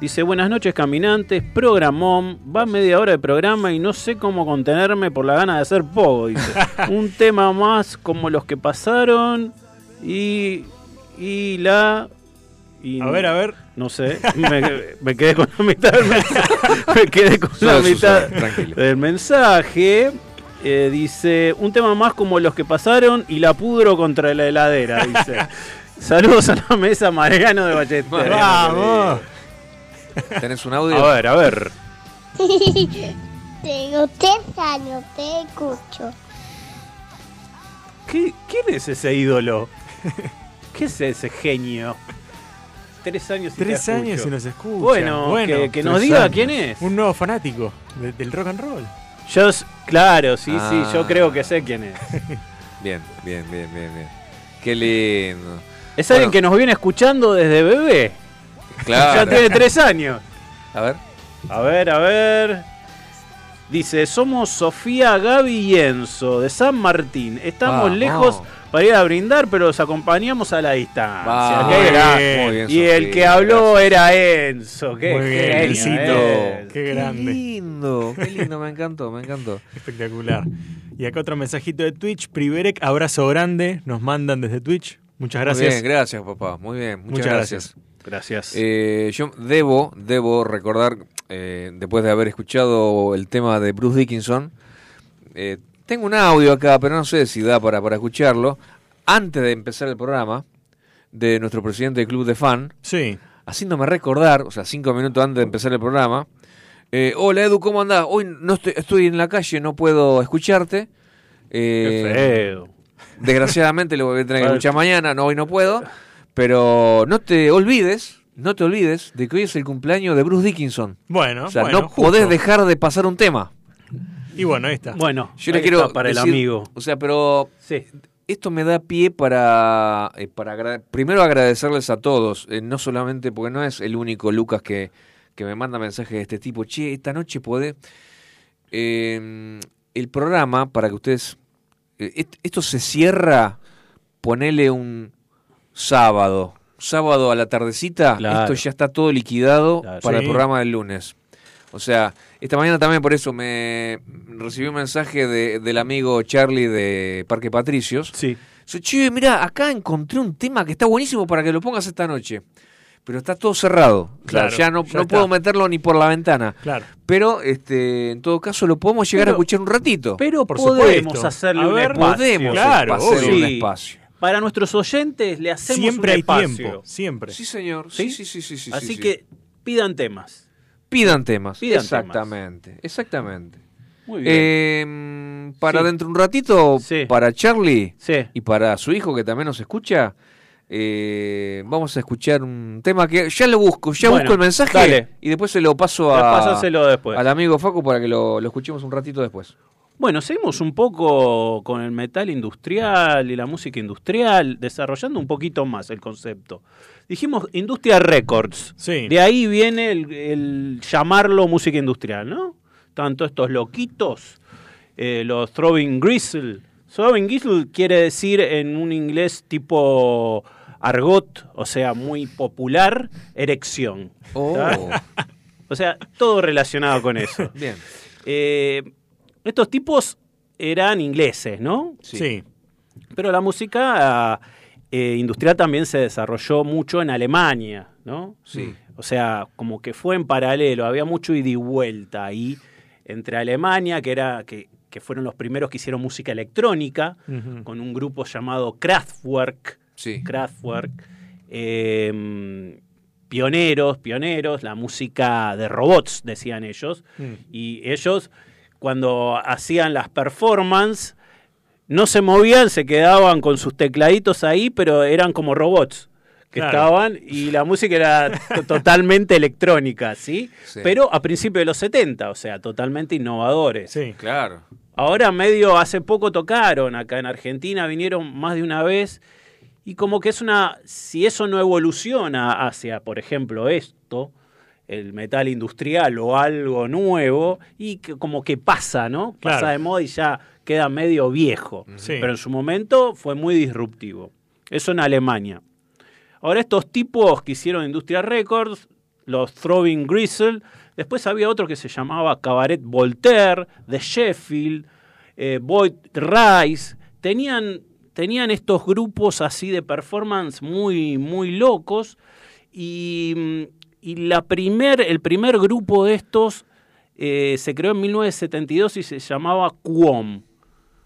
Dice, buenas noches caminantes, programón, va media hora de programa y no sé cómo contenerme por la gana de hacer poco. Dice, *laughs* un tema más como los que pasaron y, y la... y- A ver, a ver. No sé, me, me quedé con la mitad del mensaje. *laughs* Me quedé con la Suave, mitad Susana, del mensaje. Eh, dice, un tema más como los que pasaron y la pudro contra la heladera. *laughs* Dice, saludos a la mesa Mariano de Ballester. Vamos. ¿Tenés un audio? A ver, a ver. Tengo tres años, te escucho. ¿Qué- ¿Quién es ese ídolo? ¿Qué es ese genio? Tres años y te Tres años y nos escucha. Bueno, que- que nos diga quién es. Un nuevo fanático de- del rock and roll. Yo, claro, sí, Ah. sí, yo creo que sé quién es. *laughs* Bien, bien, bien, bien, bien. Qué lindo. Es alguien que nos viene escuchando desde bebé. Claro. Ya tiene tres años. A ver. A ver, a ver. Dice, somos Sofía, Gaby y Enzo de San Martín. Estamos Ah, lejos oh. para ir a brindar, pero los acompañamos a la distancia. Muy bien. muy bien, Y el que habló gracias. era Enzo. Qué Muy genio, Enzito. Enzo. Qué grande. lindo, qué lindo, me encantó, me encantó. *laughs* Espectacular. Y acá otro mensajito de Twitch. Priverek, abrazo grande. Nos mandan desde Twitch. Muchas Muy gracias. bien, gracias, papá. Muy bien, muchas, Muchas gracias. Gracias. Eh, yo debo, debo recordar, eh, después de haber escuchado el tema de Bruce Dickinson, eh, tengo un audio acá, pero no sé si da para, para escucharlo. Antes de empezar el programa, de nuestro presidente del club de fan, Sí. haciéndome recordar, o sea, cinco minutos antes de empezar el programa, eh, hola Edu, ¿cómo andás? Hoy no estoy, estoy en la calle, no puedo escucharte. Qué Eh, feo. Desgraciadamente lo voy a tener que escuchar mañana, no, hoy no puedo. Pero no te olvides, no te olvides de que hoy es el cumpleaños de Bruce Dickinson. Bueno, O sea, bueno, no justo. podés dejar de pasar un tema. Y bueno, ahí está. Bueno, Yo le ahí quiero está para el amigo. O sea, pero Sí. esto me da pie para, eh, para agra- primero agradecerles a todos, eh, no solamente porque no es el único Lucas que, que me manda mensajes de este tipo, che, esta noche puede... Eh, el programa, para que ustedes... eh, est- esto se cierra, ponele un sábado, sábado a la tardecita, Claro. esto ya está todo liquidado Claro. para el Sí. programa del lunes. O sea, esta mañana también por eso me recibí un mensaje de- del amigo Charlie de Parque Patricios. Sí. Dice, che, mira, acá encontré un tema que está buenísimo para que lo pongas esta noche. Pero está todo cerrado. O sea, Claro, ya no, ya no está. puedo meterlo ni por la ventana. Claro. Pero, este, en todo caso, lo podemos llegar Pero- a escuchar un ratito. Pero Por podemos supuesto. hacerle A un ver, espacio. podemos Claro, hacer obvio. un Sí. espacio. Para nuestros oyentes le hacemos Siempre un hay espacio. tiempo. Siempre. Sí, señor. Sí, sí, sí, sí. sí, Así sí. que pidan temas. Pidan temas. Pidan exactamente. Exactamente. Muy bien. Eh, para Sí. dentro de un ratito, Sí. para Charlie sí. y para su hijo que también nos escucha, eh, vamos a escuchar un tema que ya lo busco, ya Bueno, busco el mensaje dale. y después se lo paso a, después. al amigo Facu para que lo, lo escuchemos un ratito después. Bueno, seguimos un poco con el metal industrial y la música industrial, desarrollando un poquito más el concepto. Dijimos Industria Records. Sí. De ahí viene el, el llamarlo música industrial, ¿no? Tanto estos loquitos, eh, los Throwing Gristle. Throwing Gristle quiere decir en un inglés tipo argot, o sea, muy popular, erección. ¿tá? *laughs* O sea, todo relacionado con eso. Bien. Eh, estos tipos eran ingleses, ¿no? Sí. Pero la música eh, industrial también se desarrolló mucho en Alemania, ¿no? Sí. O sea, como que fue en paralelo, había mucho ida y vuelta ahí entre Alemania, que era que, que fueron los primeros que hicieron música electrónica, con un grupo llamado Kraftwerk, Sí. Kraftwerk, eh, pioneros, pioneros, la música de robots, decían ellos, Mm. y ellos cuando hacían las performances no se movían, se quedaban con sus tecladitos ahí, pero eran como robots que Claro. estaban y la música era to- totalmente electrónica, ¿sí? Sí. Pero a principios de los 70, o sea, totalmente innovadores. Sí. Claro. Ahora medio hace poco tocaron acá en Argentina, vinieron más de una vez y como que es una, si eso no evoluciona hacia, por ejemplo, esto, el metal industrial o algo nuevo, y que como que pasa, ¿no? Pasa Claro. de moda y ya queda medio viejo. Sí. Pero en su momento fue muy disruptivo. Eso en Alemania. Ahora estos tipos que hicieron Industria Records, los Throwing Gristle, después había otro que se llamaba Cabaret Voltaire, de Sheffield, eh, Boyd Rice, tenían, tenían estos grupos así de performance muy, muy locos y, mm, y la primer, el primer grupo de estos eh, se creó en 1972 y se llamaba QOM.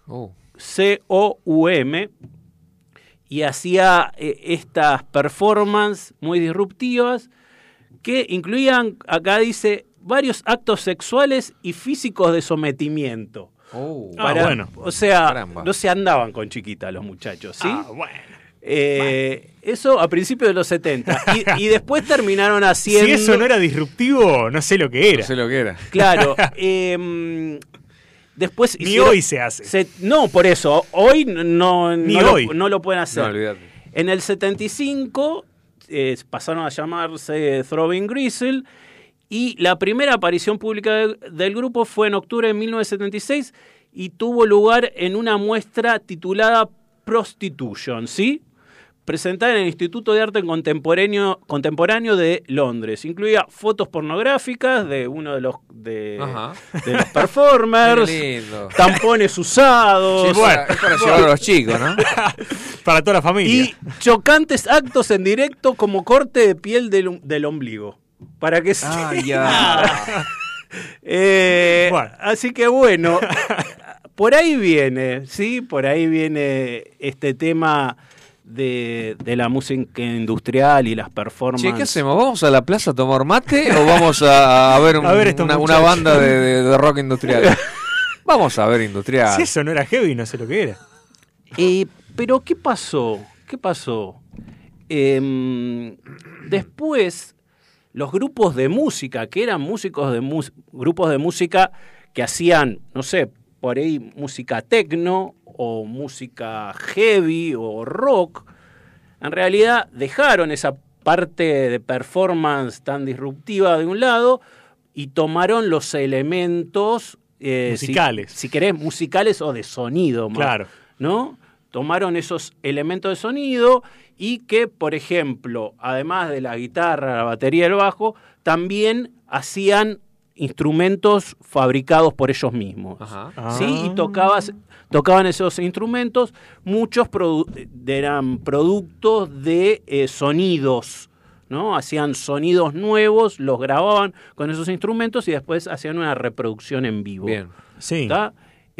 Oh. C-O-U-M, y hacía eh, estas performances muy disruptivas que incluían, acá dice, varios actos sexuales y físicos de sometimiento. Oh. Ah, Para- bueno. O sea, Caramba. no se andaban con chiquita los muchachos, ¿sí? Ah, bueno. Eh, Eso a principios de los 70. Y, y después terminaron haciendo. Si eso no era disruptivo, no sé lo que era. No sé lo que era. Claro. *laughs* em, después. Ni hicieron- hoy se hace. no, por eso. Hoy no, Ni no, hoy. Lo, no lo pueden hacer. No. En el 75 eh, pasaron a llamarse Throbbing Gristle y la primera aparición pública de- del grupo fue en octubre de 1976 y tuvo lugar en una muestra titulada Prostitution, ¿sí? Presentada en el Instituto de Arte Contemporáneo, Contemporáneo de Londres. Incluía fotos pornográficas de uno de los, de, los performers, *laughs* tampones usados, Sí, para, es para llevar a los chicos, ¿no? *laughs* Para toda la familia. y chocantes actos en directo como corte de piel del, del ombligo. Para que se... Ah, *laughs* ya. Eh, Bueno. Así que bueno, por ahí viene, ¿sí? Por ahí viene este tema de, de la música industrial y las performances. Che, ¿qué hacemos? ¿Vamos a la plaza a tomar mate o *laughs* vamos a, a ver, un- A ver estos una, banda de, de- de rock industrial? *laughs* Vamos a ver industrial. Si eso no era heavy, no sé lo que era. Eh, pero ¿qué pasó? ¿Qué pasó? Em, después, los grupos de música, que eran músicos de grupos de música que hacían, no sé, por ahí música techno o música heavy o rock, en realidad dejaron esa parte de performance tan disruptiva de un lado y tomaron los elementos eh, si- Musicales. si, querés, musicales o de sonido, más, Claro. ¿no? Tomaron esos elementos de sonido y que, por ejemplo, además de la guitarra, la batería y el bajo, también hacían instrumentos fabricados por ellos mismos. Ajá. ¿sí? Ah. Y tocabas, tocaban esos instrumentos, muchos produ- eran productos de eh, sonidos, ¿no? Hacían sonidos nuevos, los grababan con esos instrumentos y después hacían una reproducción en vivo. Bien. Sí. ¿Está?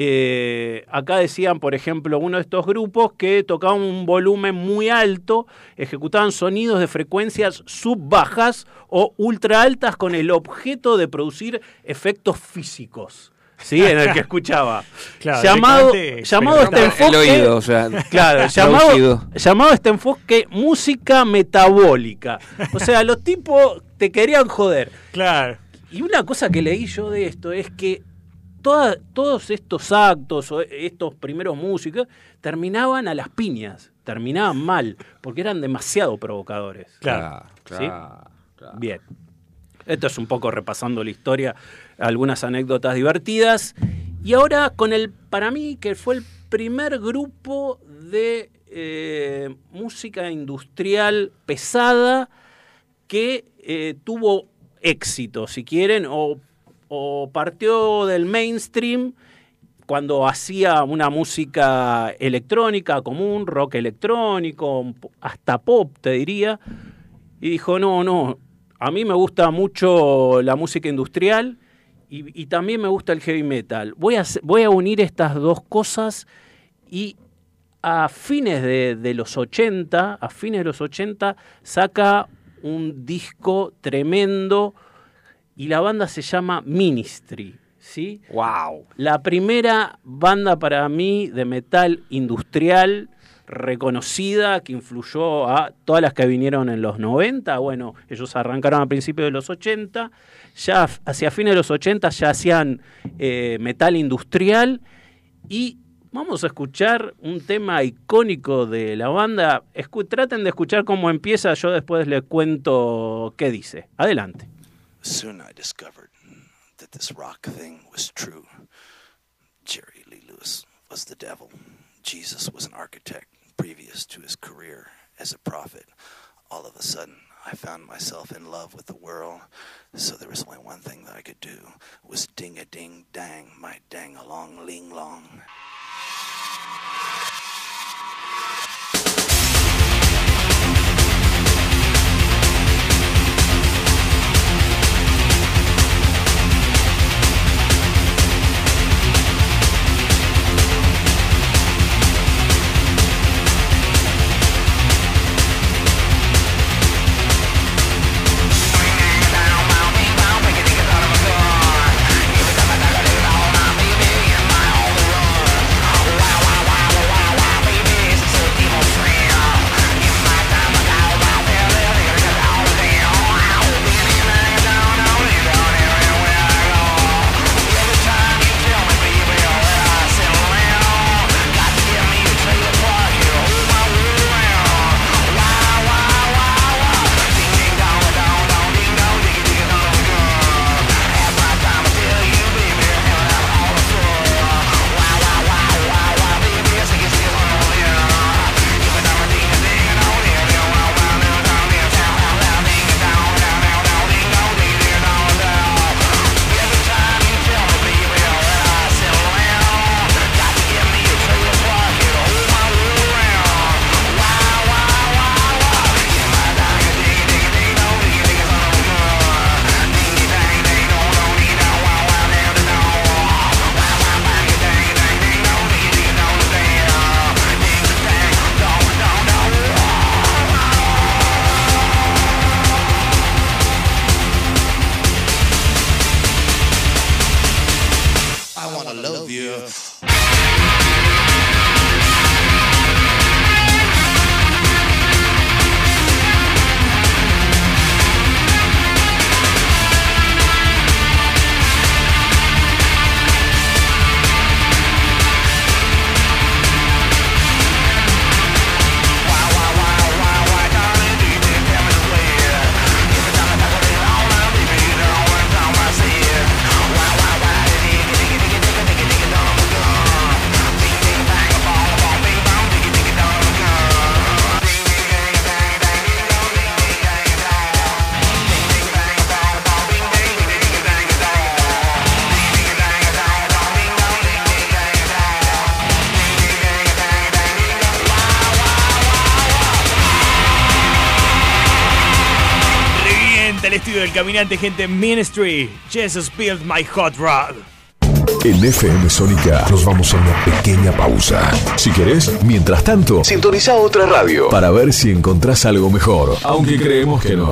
Eh, acá decían, por ejemplo, uno de estos grupos que tocaban un volumen muy alto, ejecutaban sonidos de frecuencias subbajas o ultra altas con el objeto de producir efectos físicos. ¿Sí? En el que *laughs* escuchaba. Claro, llamado llamado este enfoque. El oído, o sea. *laughs* Claro, llamado, llamado este enfoque música metabólica. O sea, los tipos te querían joder. Claro. Y una cosa que leí yo de esto es que toda- todos estos actos o estos primeros músicos terminaban a las piñas, terminaban mal, porque eran demasiado provocadores. Claro. claro, claro. Bien. Esto es un poco repasando la historia, algunas anécdotas divertidas. Y ahora con el, para mí, que fue el primer grupo de eh, música industrial pesada que eh, tuvo éxito, si quieren, o, o partió del mainstream cuando hacía una música electrónica común, rock electrónico, hasta pop, te diría, y dijo, no, no, a mí me gusta mucho la música industrial y, también me gusta el heavy metal. Voy a, voy a unir estas dos cosas y a fines de, de los 80, a fines de los 80, saca un disco tremendo y la banda se llama Ministry, ¿sí? Wow. La primera banda para mí de metal industrial reconocida que influyó a todas las que vinieron en los 90. Bueno, ellos arrancaron a principios de los 80. Ya hacia fines de los 80 ya hacían eh, metal industrial. Y vamos a escuchar un tema icónico de la banda. Escu- traten de escuchar cómo empieza. Yo después les cuento qué dice. Adelante. Soon I discovered that this rock thing was true. Jerry Lee Lewis was the devil. Jesus was an architect previous to his career as a prophet. All of a sudden, I found myself in love with the world. So there was only one thing that I could do was ding a ding dang my dang along ling long. Caminante, gente Ministry. Jesus built my hot rod. En FM Sónica nos vamos a una pequeña pausa. Si querés, mientras tanto, sintoniza otra radio para ver si encontrás algo mejor. Aunque creemos que no.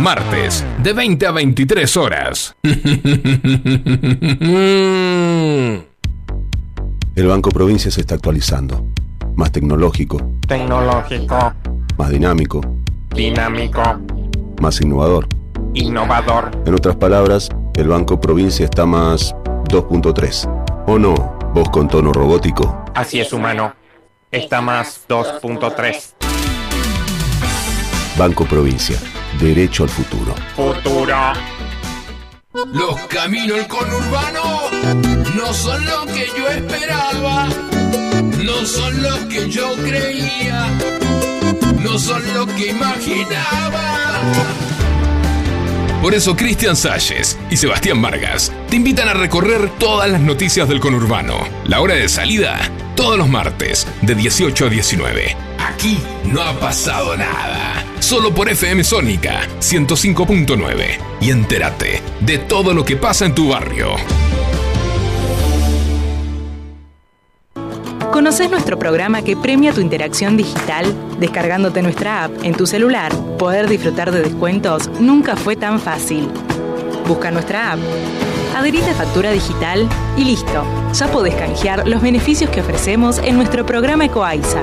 martes, de 20 a 23 horas. *laughs* El Banco Provincia se está actualizando. Más tecnológico, Tecnológico, más dinámico, dinámico, más innovador. innovador. En otras palabras, el Banco Provincia está más 2.3. ¿O no? Vos con tono robótico. Así es, humano. Está más 2.3. Banco Provincia. Derecho al futuro. Futuro. Los caminos del conurbano no son lo que yo esperaba, no son lo que yo creía, no son lo que imaginaba. Por eso Cristian Salles y Sebastián Vargas te invitan a recorrer todas las noticias del conurbano. La hora de salida, todos los martes, de 18 a 19. Aquí no ha pasado nada. Solo por FM Sónica 105.9. Y entérate de todo lo que pasa en tu barrio. ¿Conoces nuestro programa que premia tu interacción digital? Descargándote nuestra app en tu celular, poder disfrutar de descuentos nunca fue tan fácil. Busca nuestra app, adherite a factura digital y listo. Ya podés canjear los beneficios que ofrecemos en nuestro programa Ecoaiza.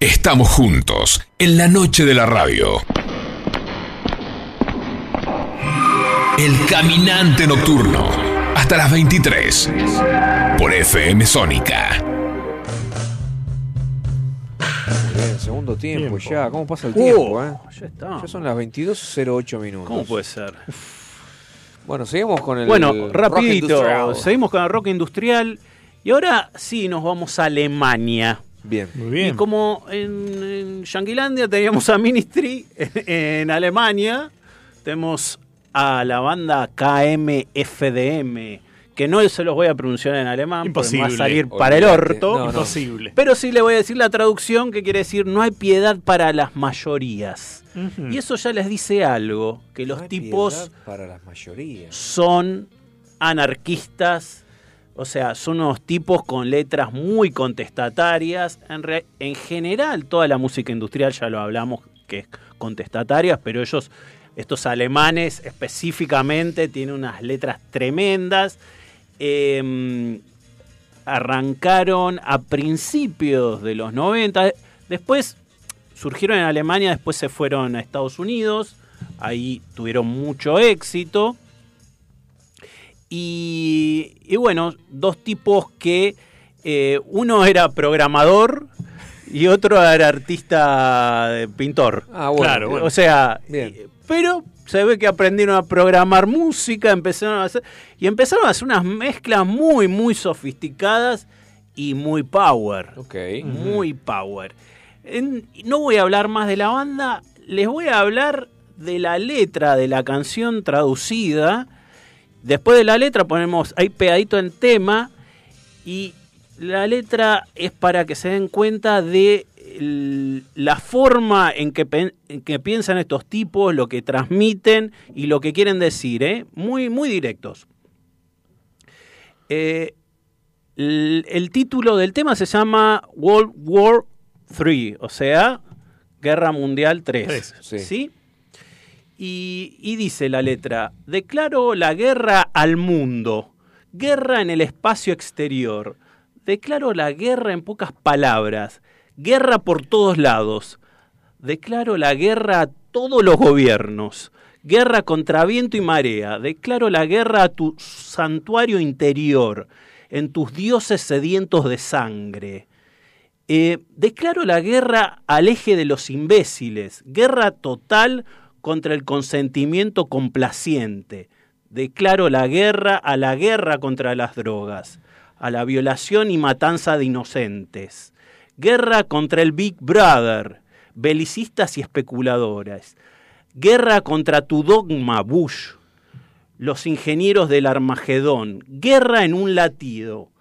Estamos juntos en la noche de la radio. El caminante nocturno. Hasta las 23. Por FM Sónica. pasando tiempo, Tiempo. ya. ¿Cómo pasa el Oh, tiempo, eh? ya está. Ya son las 22.08 minutos. ¿Cómo puede ser? Bueno, seguimos con el. Bueno, rock rapidito, industrial. seguimos con el rock industrial y ahora sí nos vamos a Alemania. Bien. Muy Y bien. como en, en Yanquilandia teníamos a Ministry, *laughs* en Alemania tenemos a la banda KMFDM, que no se los voy a pronunciar en alemán, porque me va a Imposible. salir para el orto. No, no. Imposible. Pero sí le voy a decir la traducción que quiere decir no hay piedad para las mayorías. Y eso ya les dice algo, que los No tipos Para las mayorías. son anarquistas, o sea, son unos tipos con letras muy contestatarias. En, general, toda la música industrial, ya lo hablamos, que es contestataria, pero ellos, estos alemanes específicamente, tienen unas letras tremendas. Eh, arrancaron a principios de los 90, después surgieron en Alemania, después se fueron a Estados Unidos, ahí tuvieron mucho éxito. Y, y bueno, dos tipos que eh, uno era programador y otro era artista eh, pintor. Ah, bueno. Claro, bueno. O sea, Bien. eh, pero se ve que aprendieron a programar música, empezaron a hacer y empezaron a hacer unas mezclas muy muy sofisticadas y muy power. Ok. Muy power. En- no voy a hablar más de la banda, les voy a hablar de la letra de la canción traducida. Después de la letra ponemos ahí pegadito en tema y la letra es para que se den cuenta de la forma en que, en que piensan estos tipos, lo que transmiten y lo que quieren decir, ¿eh? muy, muy directos. Eh, el, el título del tema se llama World War III, o sea, Guerra Mundial 3. Tres, sí. ¿sí? Y, dice la letra, declaro la guerra al mundo, guerra en el espacio exterior, declaro la guerra en pocas palabras, guerra por todos lados, declaro la guerra a todos los gobiernos, guerra contra viento y marea, declaro la guerra a tu santuario interior, en tus dioses sedientos de sangre. Eh, declaro la guerra al eje de los imbéciles, guerra total contra el consentimiento complaciente. Declaro la guerra a la guerra contra las drogas, a la violación y matanza de inocentes. Guerra contra el Big Brother, belicistas y especuladores. Guerra contra tu dogma, Bush, los ingenieros del Armagedón. Guerra en un latido.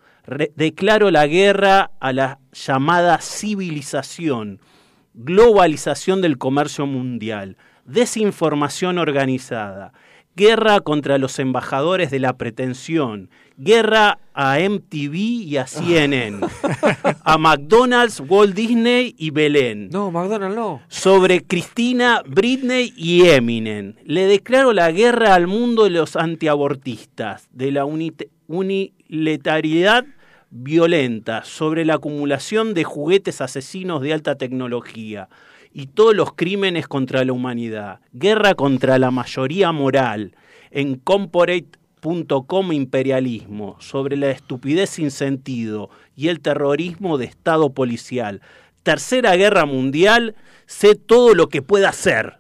Declaro la guerra a la llamada civilización, globalización del comercio mundial, desinformación organizada, guerra contra los embajadores de la pretensión, guerra a MTV y a CNN, *laughs* a McDonald's, Walt Disney y Belén No, McDonald's no. sobre Cristina, Britney y Eminem. Le declaro la guerra al mundo de los antiabortistas, de la unilateralidad violenta, sobre la acumulación de juguetes asesinos de alta tecnología y todos los crímenes contra la humanidad. Guerra contra la mayoría moral en corporate.com imperialismo, sobre la estupidez sin sentido y el terrorismo de Estado policial. Tercera Guerra Mundial, sé todo lo que pueda hacer.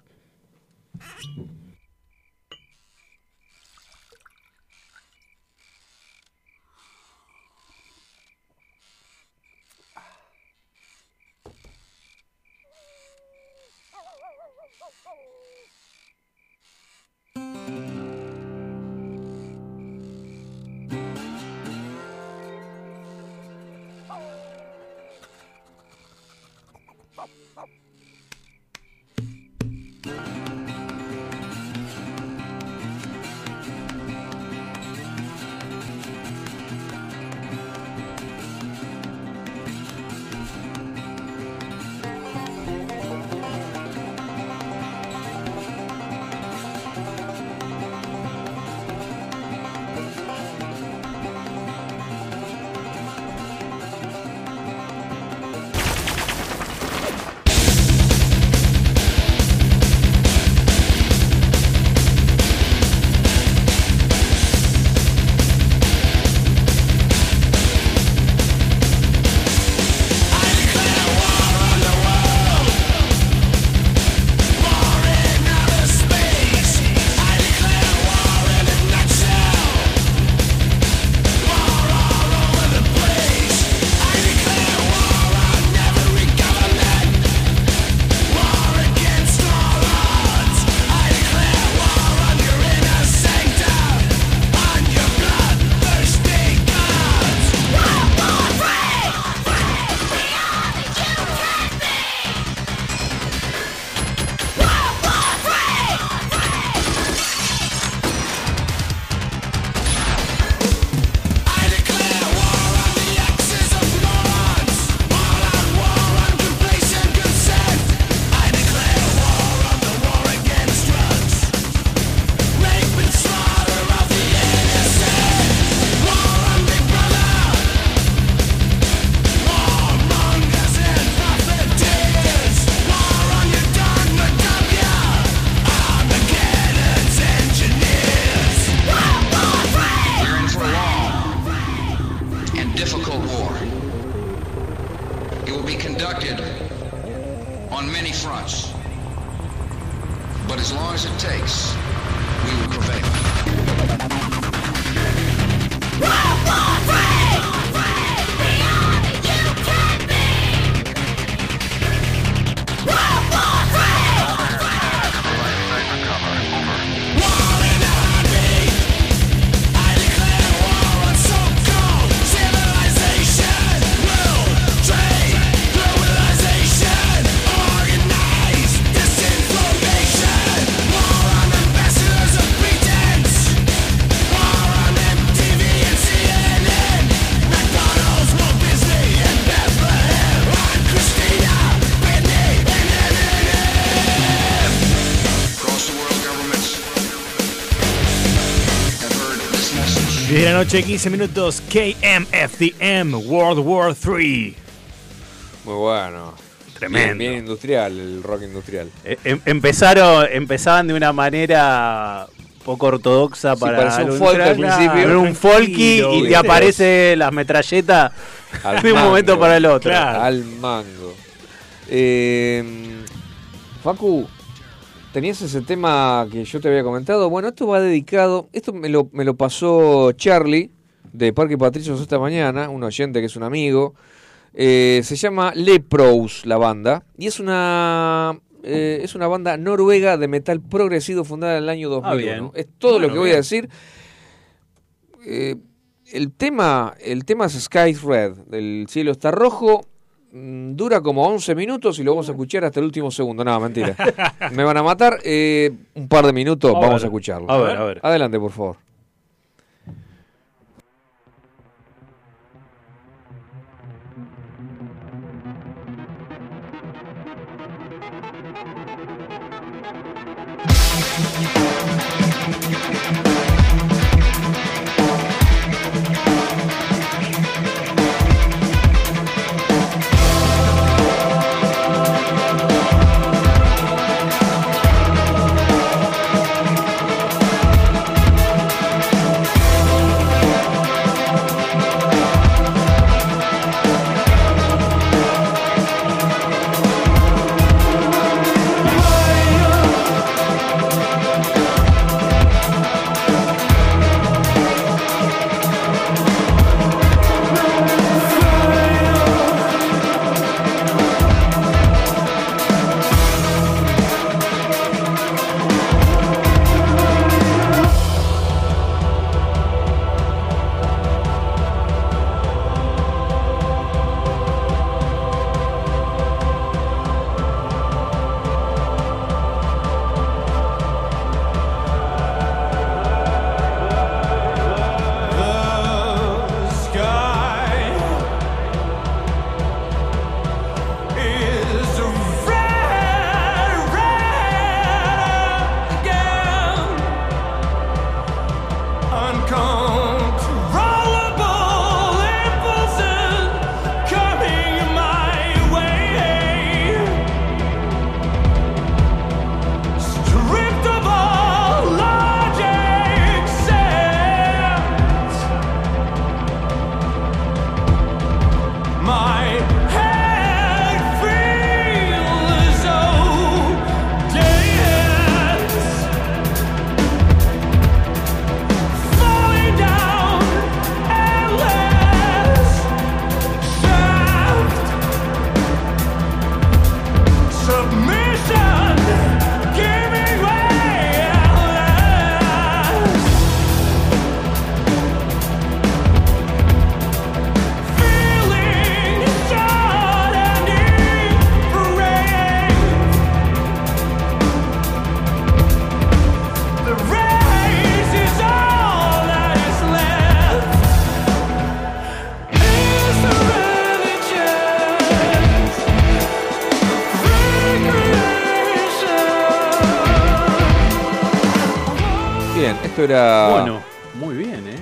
10 de la noche, 15 minutos, KMFDM, World War 3. Muy bueno. Tremendo. Bien, bien industrial, el rock industrial. Eh, em- empezaron, empezaban de una manera poco ortodoxa para un folk al principio. claro, un folky y te aparece las metralletas Al de un mango. momento para el otro. Claro. Al mango. Eh, Facu, tenías ese tema que yo te había comentado. Bueno, esto va dedicado. Esto me lo, me lo pasó Charlie de Parque Patricios esta mañana, un oyente que es un amigo. Eh, se llama Lepros la banda y es una eh, es una banda noruega de metal progresivo fundada en el año 2001. Ah. Es todo Bueno, lo que voy a decir. Eh, el tema el tema es Sky Red, el cielo está rojo. Mm, Dura como 11 minutos y lo vamos a escuchar hasta el último segundo. No, mentira. *laughs* Me van a matar. Eh, un par de minutos, A vamos ver. a escucharlo. A ver, a ver. Adelante, por favor. Esto era. Bueno, muy bien, ¿eh?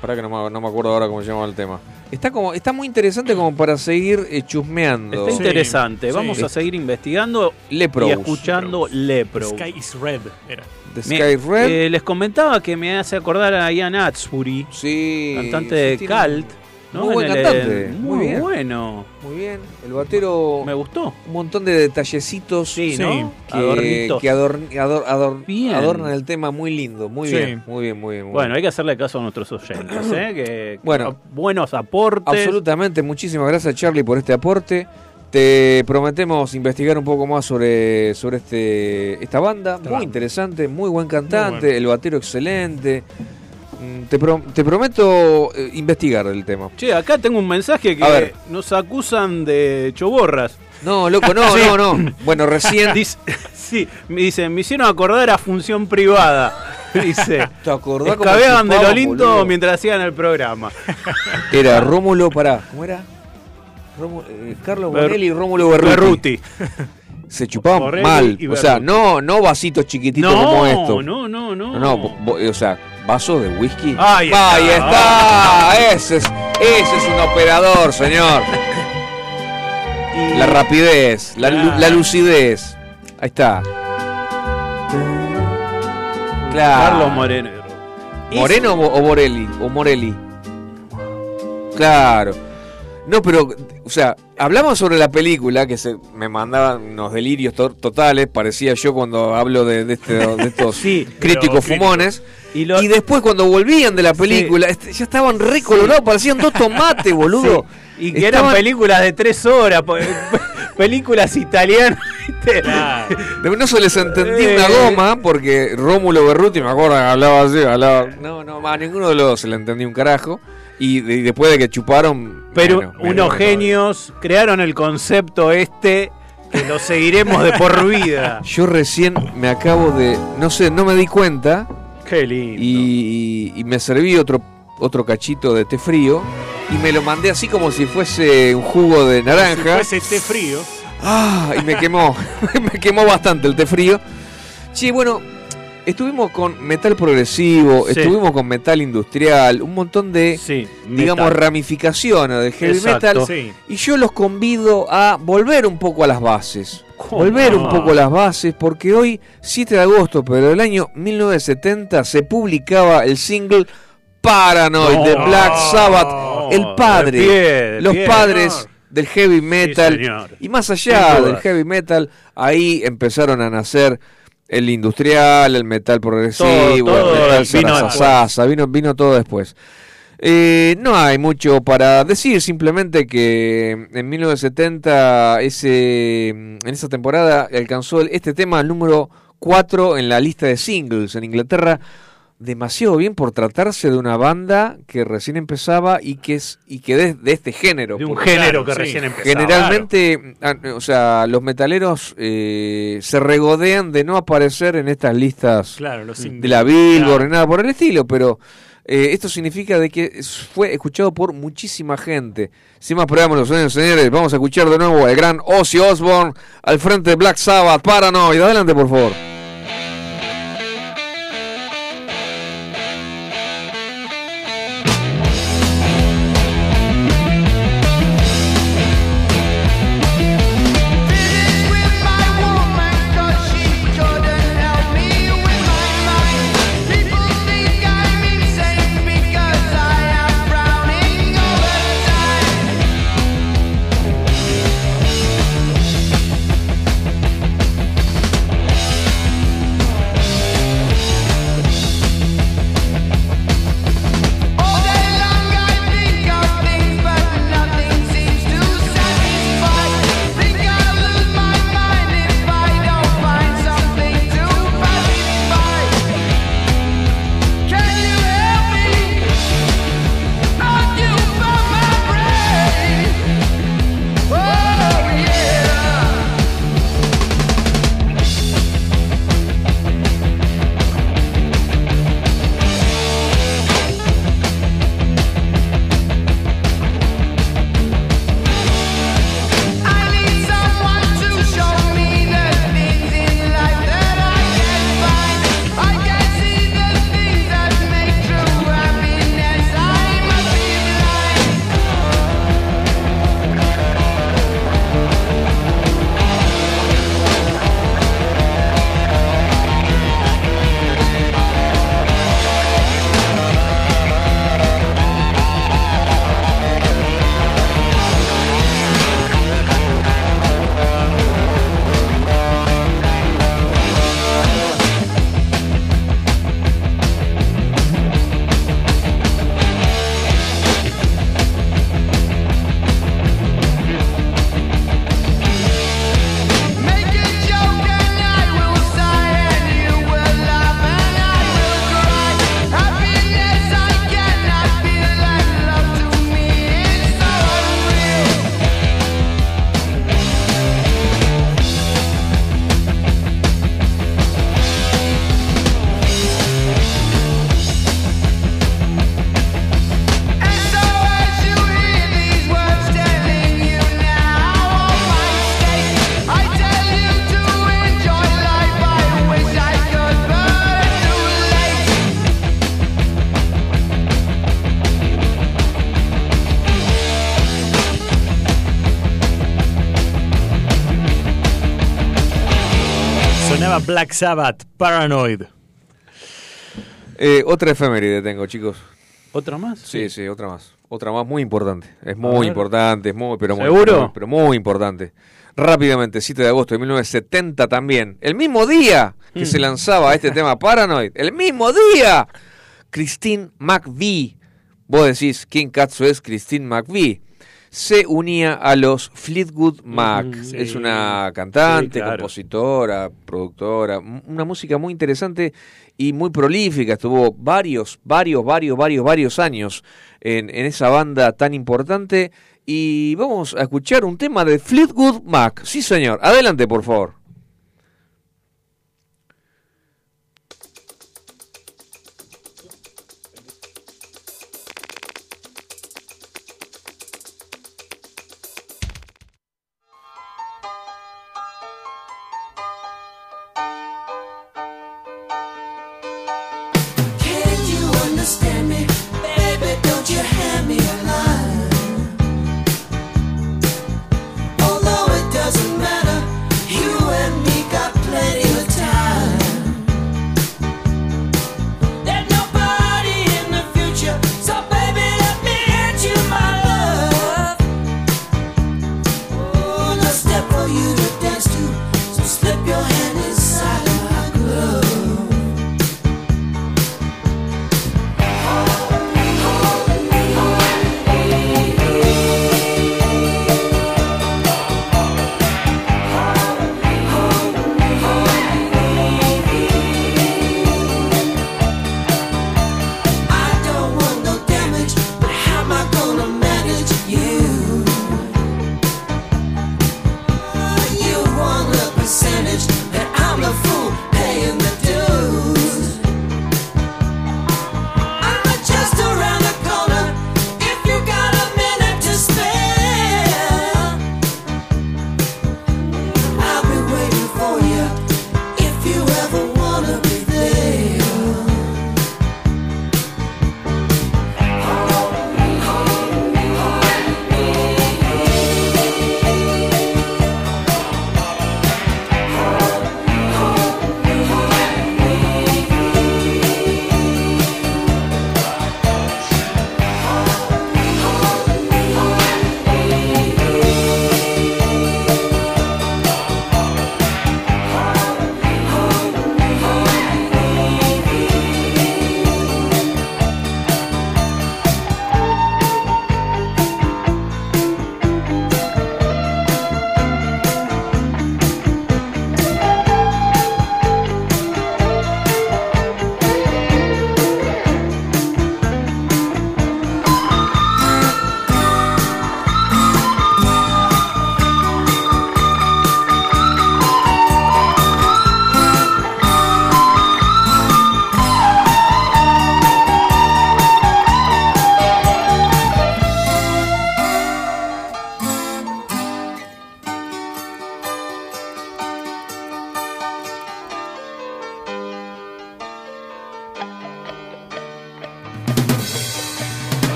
Para que no me, no me acuerdo ahora cómo se llama el tema. Está como está muy interesante como para seguir eh, chusmeando. Está interesante. sí. Vamos a seguir investigando Lepros. y escuchando Lepro. Sky is Red era. The Me- Sky Red. eh, les comentaba que me hace acordar a Ian Atsbury, sí. cantante sí, de tiene- Cult. ¿No? Muy buen el- cantante. Muy, Muy bien. bueno. Muy bien. El batero. Me gustó. Un montón de detallecitos. Sí, ¿no? Que, Adornitos. que adorn- ador- ador- Bien. adornan el tema muy lindo. Muy Sí. bien. Muy bien, muy bien. muy Bueno, bien. hay que hacerle caso a nuestros oyentes, ¿eh? Que, Bueno. buenos aportes. Absolutamente. Muchísimas gracias, Charlie, por este aporte. Te prometemos investigar un poco más sobre, sobre este, esta banda. Muy interesante, muy buen cantante, bueno. el batero excelente. Mm, Te, pro- te prometo eh, investigar el tema. Che, acá tengo un mensaje A que ver. nos acusan de choborras. No, loco, no, *laughs* Sí. no, no. Bueno, recién. *laughs* Dice, sí, me dicen, me hicieron acordar a función privada. *laughs* Dice, ¿Te acordás cómo escabeaban de lo chupamos, lindo boludo? mientras hacían el programa. Era Rómulo, pará, ¿cómo era? Rómulo- eh, Carlos Ber- Bonelli y Rómulo Berruti. Berruti. Se chupaban Borrelli mal. O sea, no, no vasitos chiquititos No, como estos. no, no, no. No, no, o sea, vasos de whisky. Ahí está. Ahí está. Ese, es, ese es un operador, señor. *laughs* Y- La rapidez, la, la lucidez. Ahí está. Claro. Carlos Moreno. ¿Moreno o, Borelli? O Morelli. Claro. No, pero, o sea, hablamos sobre la película que se me mandaban unos delirios to- totales, parecía yo cuando hablo de, de este- de estos *laughs* Sí, críticos fumones. Y lo- Y después cuando volvían de la película, este, ya estaban recolorados, parecían dos tomates, boludo. *laughs* Y que Estaban- eran películas de tres horas, *laughs* películas italianas. Claro. De- No se les entendía Eh. una goma porque Rómulo Berruti, me acuerdo hablaba así, hablaba. No, no, a ninguno de los dos se le entendía un carajo. Y, de- y después de que chuparon. Pero bueno, unos genios crearon el concepto este que lo seguiremos de por vida. *laughs* Yo recién me acabo de. No sé, no me di cuenta. Qué lindo. Y, y me serví otro, otro cachito de té frío. Y me lo mandé así como si fuese un jugo de Si naranja. fuese té frío. Ah, y me quemó. *laughs* me quemó bastante el té frío. Sí, bueno, estuvimos con metal progresivo, Sí. estuvimos con metal industrial, un montón de, Sí, digamos, ramificaciones del heavy Exacto. metal. Sí. Y yo los convido a volver un poco a las bases. ¿Cómo? Volver un poco a las bases, porque hoy, 7 de agosto, pero del año 1970, se publicaba el single Paranoid de. Black Sabbath, el padre, De pie, de los pie. padres del heavy metal. y más allá del heavy metal, ahí empezaron a nacer el industrial, el metal progresivo, Todo- todo el metal vino zarazaza, vino, vino todo después. Eh, no hay mucho para decir, simplemente que en 1970, ese, en esa temporada, alcanzó este tema el número 4 en la lista de singles en Inglaterra. Demasiado bien por tratarse de una banda que recién empezaba y que es y que de, de este género. De un género que sí. recién empezaba. Generalmente, ah, o sea, los metaleros eh, se regodean de no aparecer en estas listas Claro, los de la Billboard ni nada por el estilo, pero eh, esto significa de que fue escuchado por muchísima gente. Sin más preámbulos, señores, señores, vamos a escuchar de nuevo al gran Ozzy Osbourne al frente de Black Sabbath, Paranoid. Adelante, por favor. Black Sabbath, Paranoid. Eh, otra efeméride tengo, chicos. ¿Otra más? Sí, sí, otra más. Otra más muy importante. Es muy importante, es muy, pero muy, ¿Seguro? pero, pero muy importante. Rápidamente, 7 de agosto de 1970 también. El mismo día que Mm. se lanzaba este tema Paranoid. El mismo día. Christine McVie. Vos decís, ¿quién cazzo es Christine McVie? Se unía a los Fleetwood Mac. sí. Es una cantante, Sí, claro. compositora, productora. Una música muy interesante y muy prolífica. Estuvo varios, varios, varios, varios, varios años en, en esa banda tan importante. Y vamos a escuchar un tema de Fleetwood Mac. Sí, señor. Adelante, por favor.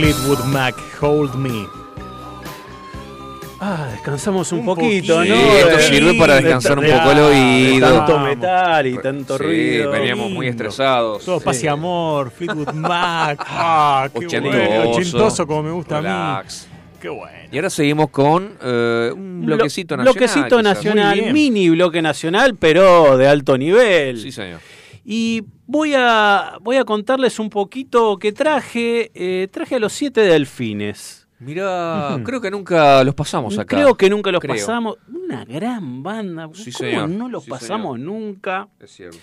Fleetwood Mac, Hold Me. Ah, descansamos un, Un poquito, poquito. ¿no? Sí, esto sirve para de- descansar un poco el oído. Tanto metal y tanto Sí, ruido. veníamos muy estresados. Todo paz y amor, Fleetwood Mac. *laughs* Ah, qué Ochentoso. bueno. Ochentoso como me gusta a Relax. mí. Qué bueno. Y ahora seguimos con eh, un bloquecito blo- nacional. Bloquecito quizás. nacional, mini bloque nacional, pero de alto nivel. Sí, señor. Y voy a, voy a contarles un poquito que traje. eh, traje a los siete delfines. Ujú. creo que nunca los pasamos acá. Creo que nunca los Creo. pasamos. Una gran banda. Sí, ¿Cómo señor. no los Sí, pasamos nunca? Es cierto.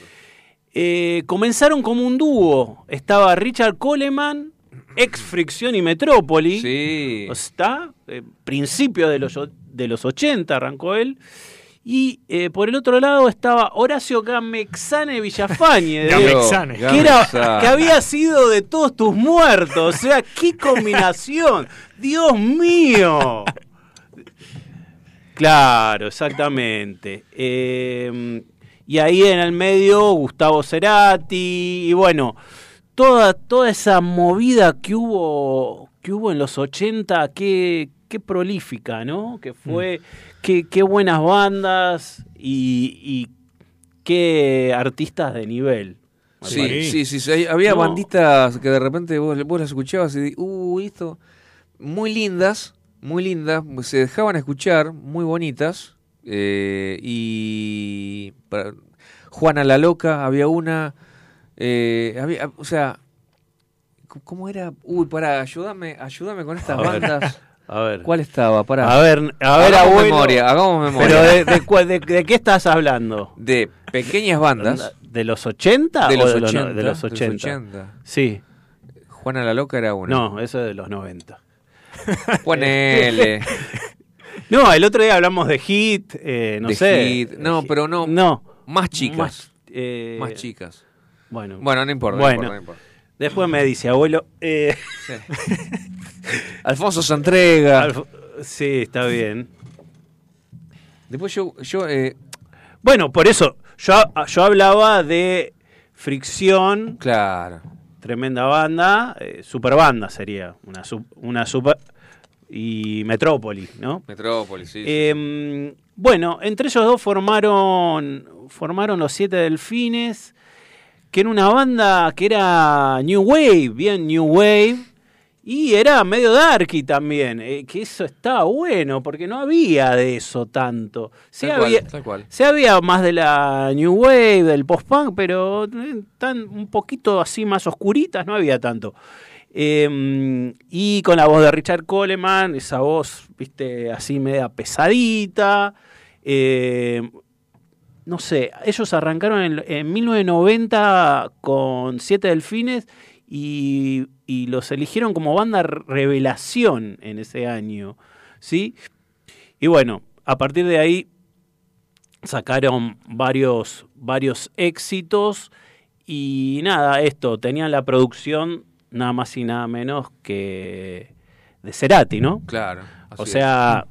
Eh, comenzaron como un dúo. Estaba Richard Coleman, ex Fricción y Metrópoli. Sí. Está, eh, principio de los, de los 80 arrancó él. Y eh, por el otro lado estaba Horacio Gamexane Villafañe, *laughs* Gamexane. que, era, que había sido de todos tus muertos. O sea, qué combinación. *laughs* Dios mío. Claro, exactamente. Eh, y ahí en el medio Gustavo Cerati y bueno, toda, toda esa movida que hubo, que hubo en los 80, qué, qué prolífica, ¿no? Que fue, qué, qué buenas bandas y, y qué artistas de nivel. Sí, sí, sí, Había No. banditas que de repente vos, vos las escuchabas y, uh, esto, muy lindas, muy lindas, se dejaban escuchar, muy bonitas, eh, y para- Juana la Loca, había una, eh, había, o sea, ¿cómo era? Uy, pará, ayúdame, ayúdame con estas bandas. A ver. ¿Cuál estaba? Pará. A ver, a ver, hagamos abuelo. memoria, hagamos memoria. Pero de, de de- de qué estás hablando? de pequeñas bandas. ¿De los 80? De o los de, los no- 80, de los de los 80. 80. Sí. Juana la Loca era una. No, eso es de los 90. *laughs* Ponele. *laughs* No, el otro día hablamos de Hit, eh, no de sé. hit. No, pero no. No. Más chicas. Más, eh, Más chicas. Bueno, Bueno, no importa. no Bueno. importa, no importa. después me dice, abuelo. eh, *laughs* Alfonso Santrega. Alf- sí, está bien. Después yo, yo eh, Bueno, por eso, yo, yo hablaba de Fricción, claro. tremenda banda, eh, super banda sería, una, su- una super... Y Metrópoli, ¿no? Metrópolis, sí. sí. Eh, bueno, entre ellos dos formaron, formaron los Siete Delfines, que era una banda que era New Wave, bien New Wave, y era medio darky también, eh, que eso estaba bueno, porque no había de eso tanto. Tal cual, había, tal cual. sí había más de la New Wave, del post-punk, pero eh, tan, un poquito así más oscuritas, no había tanto. Eh, y con la voz de Richard Coleman, esa voz, viste, así media pesadita. Eh, no sé, ellos arrancaron en, en 1990 con Siete Delfines y, y los eligieron como banda revelación en ese año. ¿sí? Y bueno, a partir de ahí sacaron varios, varios éxitos y nada, esto, tenían la producción nada más y nada menos que de Cerati, ¿no? Claro. O es. sea,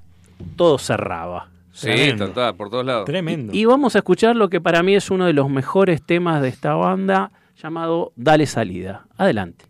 todo cerraba. Sí, total, por todos lados. Tremendo. Y vamos a escuchar lo que para mí es uno de los mejores temas de esta banda, llamado Dale Salida. Adelante.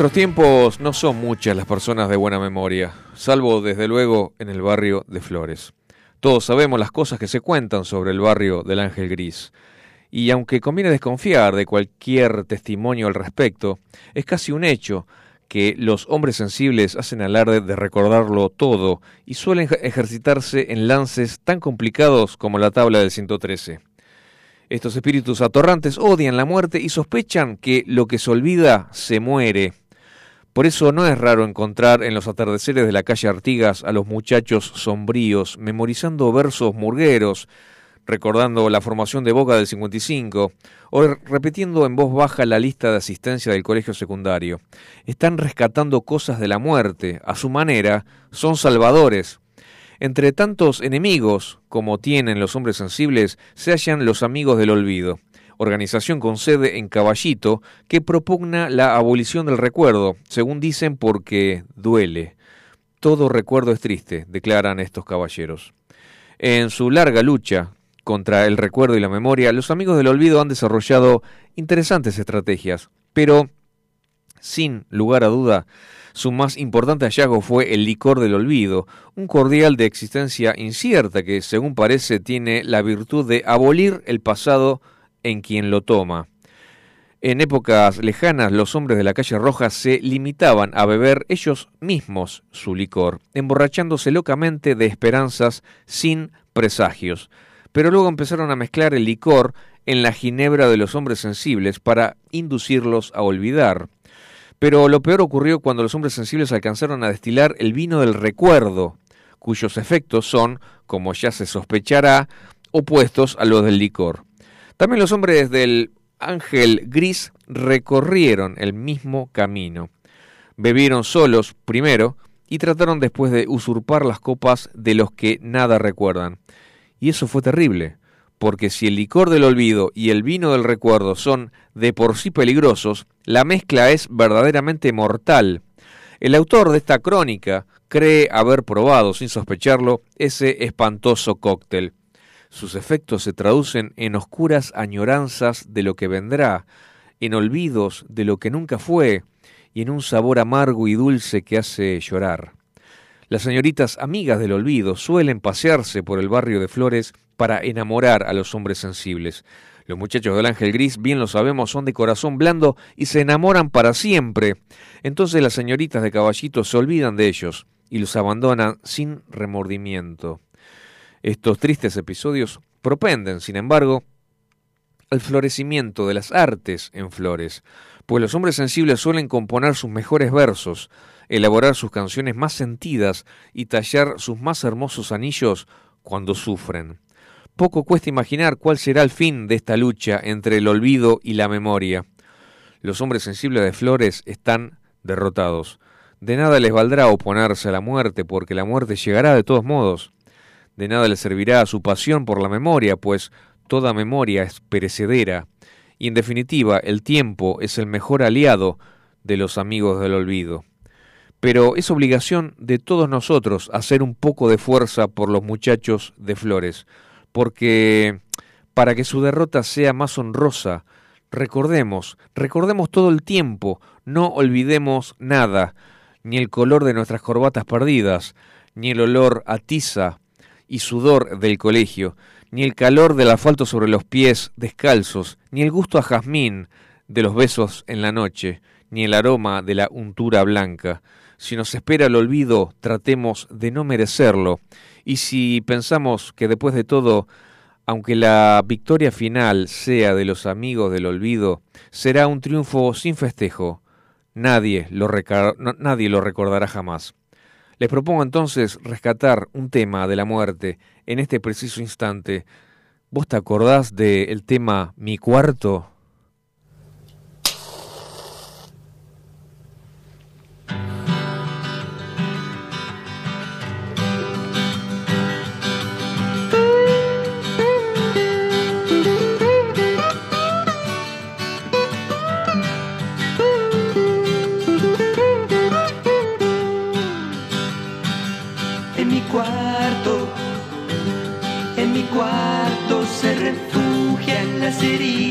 Nuestros tiempos no son muchas las personas de buena memoria, salvo desde luego en el barrio de Flores. Todos sabemos las cosas que se cuentan sobre el barrio del Ángel Gris. Y aunque conviene desconfiar de cualquier testimonio al respecto, es casi un hecho que los hombres sensibles hacen alarde de recordarlo todo y suelen ejercitarse en lances tan complicados como la tabla del 113. Estos espíritus atorrantes odian la muerte y sospechan que lo que se olvida se muere. Por eso no es raro encontrar en los atardeceres de la calle Artigas a los muchachos sombríos, memorizando versos murgueros, recordando la formación de Boca del 55, o repitiendo en voz baja la lista de asistencia del colegio secundario. Están rescatando cosas de la muerte, a su manera, son salvadores, entre tantos enemigos como tienen los hombres sensibles, se hallan los amigos del olvido, organización con sede en Caballito que propugna la abolición del recuerdo, según dicen porque duele. Todo recuerdo es triste, declaran estos caballeros. En su larga lucha contra el recuerdo y la memoria, los amigos del olvido han desarrollado interesantes estrategias, pero, sin lugar a duda, su más importante hallazgo fue el licor del olvido, un cordial de existencia incierta que, según parece, tiene la virtud de abolir el pasado en quien lo toma. En épocas lejanas los hombres de la calle Roja se limitaban a beber ellos mismos su licor, emborrachándose locamente de esperanzas sin presagios. Pero luego empezaron a mezclar el licor en la ginebra de los hombres sensibles para inducirlos a olvidar. Pero lo peor ocurrió cuando los hombres sensibles alcanzaron a destilar el vino del recuerdo, cuyos efectos son, como ya se sospechará, opuestos a los del licor. También los hombres del ángel gris recorrieron el mismo camino. Bebieron solos primero y trataron después de usurpar las copas de los que nada recuerdan. Y eso fue terrible, porque si el licor del olvido y el vino del recuerdo son de por sí peligrosos, la mezcla es verdaderamente mortal. El autor de esta crónica cree haber probado, sin sospecharlo, ese espantoso cóctel. Sus efectos se traducen en oscuras añoranzas de lo que vendrá, en olvidos de lo que nunca fue, y en un sabor amargo y dulce que hace llorar. Las señoritas amigas del olvido suelen pasearse por el barrio de Flores para enamorar a los hombres sensibles. Los muchachos del ángel gris, bien lo sabemos, son de corazón blando y se enamoran para siempre. Entonces las señoritas de caballito se olvidan de ellos y los abandonan sin remordimiento. Estos tristes episodios propenden, sin embargo, al florecimiento de las artes en flores, pues los hombres sensibles suelen componer sus mejores versos, elaborar sus canciones más sentidas y tallar sus más hermosos anillos cuando sufren. Poco cuesta imaginar cuál será el fin de esta lucha entre el olvido y la memoria. Los hombres sensibles de Flores están derrotados. De nada les valdrá oponerse a la muerte, porque la muerte llegará de todos modos. De nada les servirá su pasión por la memoria, pues toda memoria es perecedera. Y en definitiva, el tiempo es el mejor aliado de los amigos del olvido. Pero es obligación de todos nosotros hacer un poco de fuerza por los muchachos de Flores, porque para que su derrota sea más honrosa, recordemos, recordemos todo el tiempo, no olvidemos nada, ni el color de nuestras corbatas perdidas, ni el olor a tiza y sudor del colegio, ni el calor del asfalto sobre los pies descalzos, ni el gusto a jazmín de los besos en la noche, ni el aroma de la untura blanca. Si nos espera el olvido, tratemos de no merecerlo y si pensamos que después de todo, aunque la victoria final sea de los amigos del olvido, será un triunfo sin festejo, nadie lo, nadie lo recordará jamás. Les propongo entonces rescatar un tema de la muerte en este preciso instante. ¿Vos te acordás del tema Mi cuarto? city.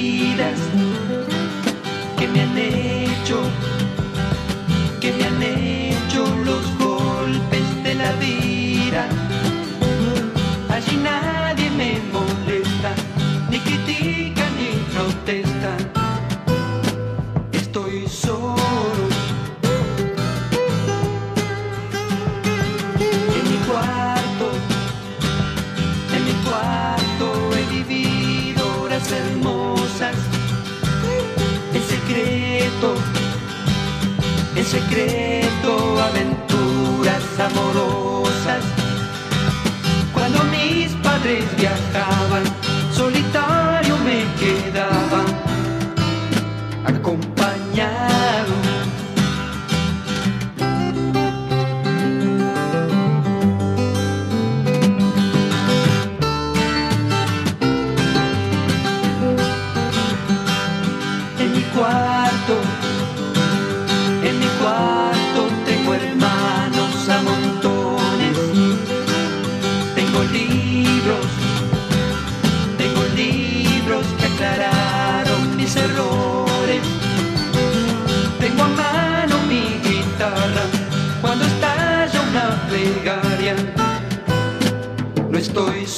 Secreto aventuras amorosas. Cuando mis padres viajaban, solitario me quedaba.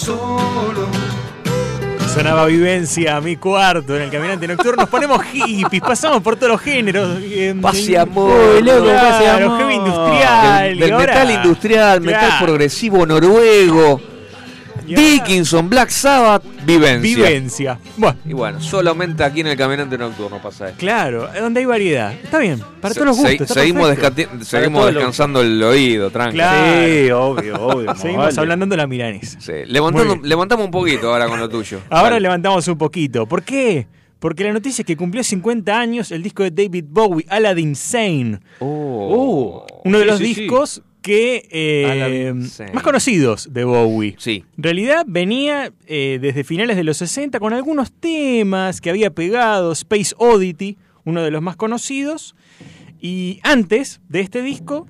Solo. Sonaba vivencia, mi cuarto, en el caminante nocturno. Nos ponemos hippies, pasamos por todos los géneros. eh, Pase amor, loco, pase amor. heavy industrial. Del, y del ahora- metal industrial, metal Claro. progresivo noruego. Dickinson, Black Sabbath, vivencia. Vivencia. Bueno, Y bueno, solamente aquí en el Caminante Nocturno pasa esto. claro, donde hay variedad. Está bien, para todos los Se- gustos. está seguimos descansando el oído, tranquilo. Claro. Sí, obvio, obvio. *laughs* Seguimos vale. hablando de la milanesa. Sí, levantamos un poquito ahora con lo tuyo. *laughs* Ahora levantamos un poquito. ¿Por qué? Porque la noticia es que cumplió 50 años el disco de David Bowie, Aladdin Sane. Oh. Uno de Sí, los sí, sí. Que eh, más conocidos de Bowie. Sí. En realidad venía eh, desde finales de los 60 con algunos temas que había pegado, Space Oddity, uno de los más conocidos. Y antes de este disco,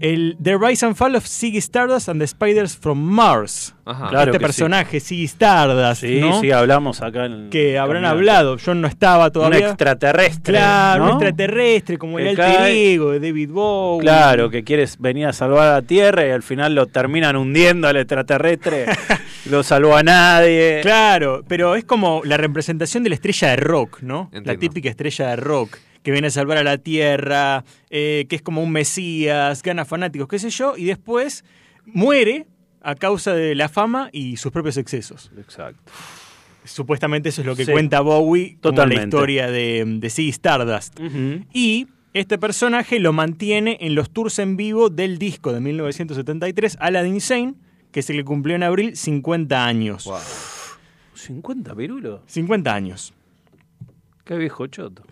el The Rise and Fall of Ziggy Stardust and the Spiders from Mars. Ajá. Claro este personaje, Ziggy Stardust, Sí, ¿no? sí, hablamos acá en. que habrán Caminante. hablado. Yo no estaba Un todavía. extraterrestre. Claro, un extraterrestre, como el Que alter cae- ego de David Bowie. Claro, que quieres venir a salvar a la Tierra y al final lo terminan hundiendo al extraterrestre. *laughs* lo salvó a nadie. Claro, pero es como la representación de la estrella de rock, ¿no? La típica estrella de rock que viene a salvar a la tierra, eh, que es como un mesías, gana fanáticos, qué sé yo, y después muere a causa de la fama y sus propios excesos. Exacto. Supuestamente eso es lo que Sí. cuenta Bowie como la historia de, de Ziggy Stardust. Y este personaje lo mantiene en los tours en vivo del disco de 1973, Aladdin Sane, que es el que cumplió en abril 50 años. 50 pirulos. 50 años. Qué viejo choto.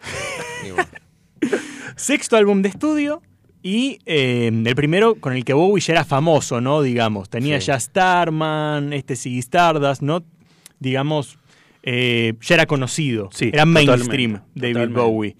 *laughs* Sexto álbum de estudio y eh, el primero con el que Bowie ya era famoso, ¿no? Digamos, tenía Sí. ya Starman, este Ziggy Stardust, ¿no? Digamos, eh, ya era conocido. Sí, era mainstream totalmente, David totalmente. Bowie.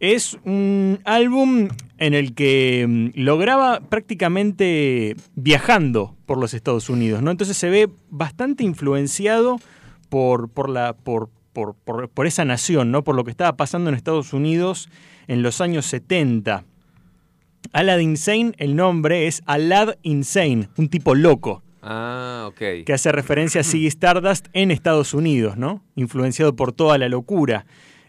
Es un álbum en el que mm, lo graba prácticamente viajando por los Estados Unidos, ¿no? Entonces se ve bastante influenciado por, por, la, por, por, por- por esa nación, ¿no? Por lo que estaba pasando en Estados Unidos en los años 70. Aladdin Insane, el nombre es Alad Insane, un tipo loco, Ah, ok. que hace referencia a Ziggy Stardust en Estados Unidos, ¿no? Influenciado por toda la locura.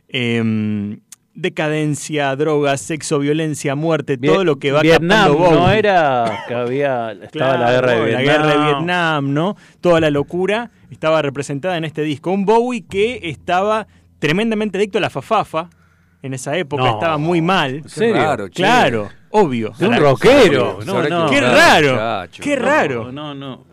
Em, decadencia, drogas, sexo, violencia, muerte, todo lo que va Vietnam, no era que había estaba la guerra de Vietnam. la guerra de Vietnam, ¿no? Toda la locura estaba representada en este disco. Un Bowie que estaba tremendamente adicto a la fafafa. En esa época No. estaba muy mal. ¿En serio? raro. Claro, obvio. De un la- rockero. No, no. Qué raro. Qué No, raro. No, no.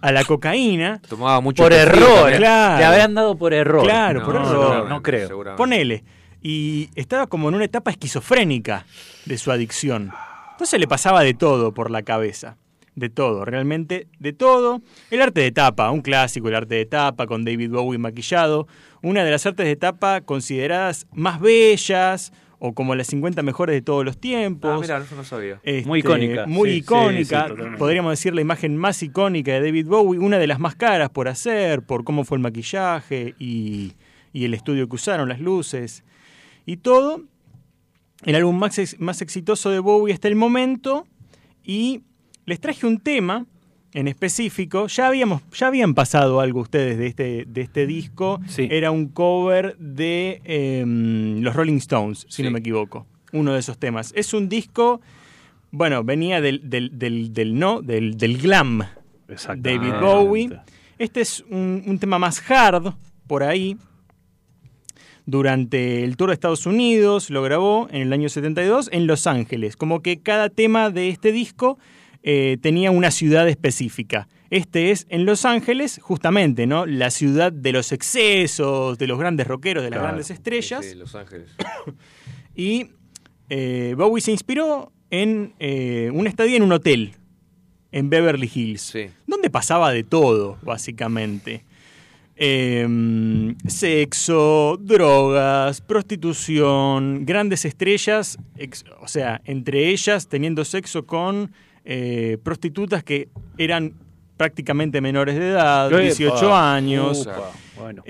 A la cocaína. Tomaba mucho Por error. Claro. Le habrán dado por error. Claro, por No, error. No, creo. Ponele. Y estaba como en una etapa esquizofrénica de su adicción. Entonces le pasaba de todo por la cabeza. De todo, realmente de todo. El arte de tapa, un clásico, el arte de tapa con David Bowie maquillado. Una de las artes de tapa consideradas más bellas o como las 50 mejores de todos los tiempos. Ah, mira, eso no sabía. Este, Muy icónica. Muy Sí, icónica. sí, sí, totalmente. Podríamos decir la imagen más icónica de David Bowie, una de las más caras por hacer, por cómo fue el maquillaje y, y el estudio que usaron, las luces y todo. el álbum más, ex- más exitoso de Bowie hasta el momento. Y les traje un tema en específico. Ya, habíamos, ya habían pasado algo ustedes de este, de este disco. Sí. Era un cover de em, los Rolling Stones, si no me equivoco. Uno de esos temas. Es un disco, bueno, venía del, del, del, del no, del, del glam. David Bowie. Este es un, un tema más hard, por ahí. Durante el tour de Estados Unidos lo grabó en el año 72 en Los Ángeles. Como que cada tema de este disco eh, tenía una ciudad específica. Este es en Los Ángeles, justamente, ¿no? La ciudad de los excesos, de los grandes rockeros, de las Claro. grandes estrellas. Sí, Los Ángeles. *coughs* Y eh, Bowie se inspiró en eh, una estadía en un hotel en Beverly Hills, donde pasaba de todo, básicamente. Em, sexo, drogas, prostitución, grandes estrellas, ex- o sea, entre ellas teniendo sexo con eh, prostitutas que eran prácticamente menores de edad, Epa, 18 años. bueno.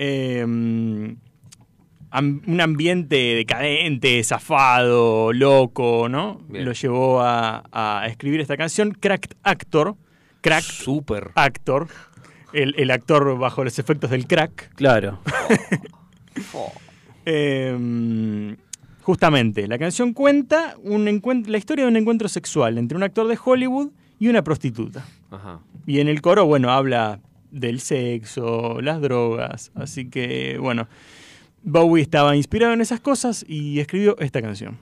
Am- un ambiente decadente, zafado, loco, ¿no? Bien. Lo llevó a, a escribir esta canción. Cracked Actor. Crack Super. Actor. El, el actor bajo los efectos del crack. Claro. *laughs* Em, justamente, la canción cuenta un la historia de un encuentro sexual entre un actor de Hollywood y una prostituta. Ajá. Y en el coro, bueno, habla del sexo, las drogas. Así que, bueno, Bowie estaba inspirado en esas cosas y escribió esta canción.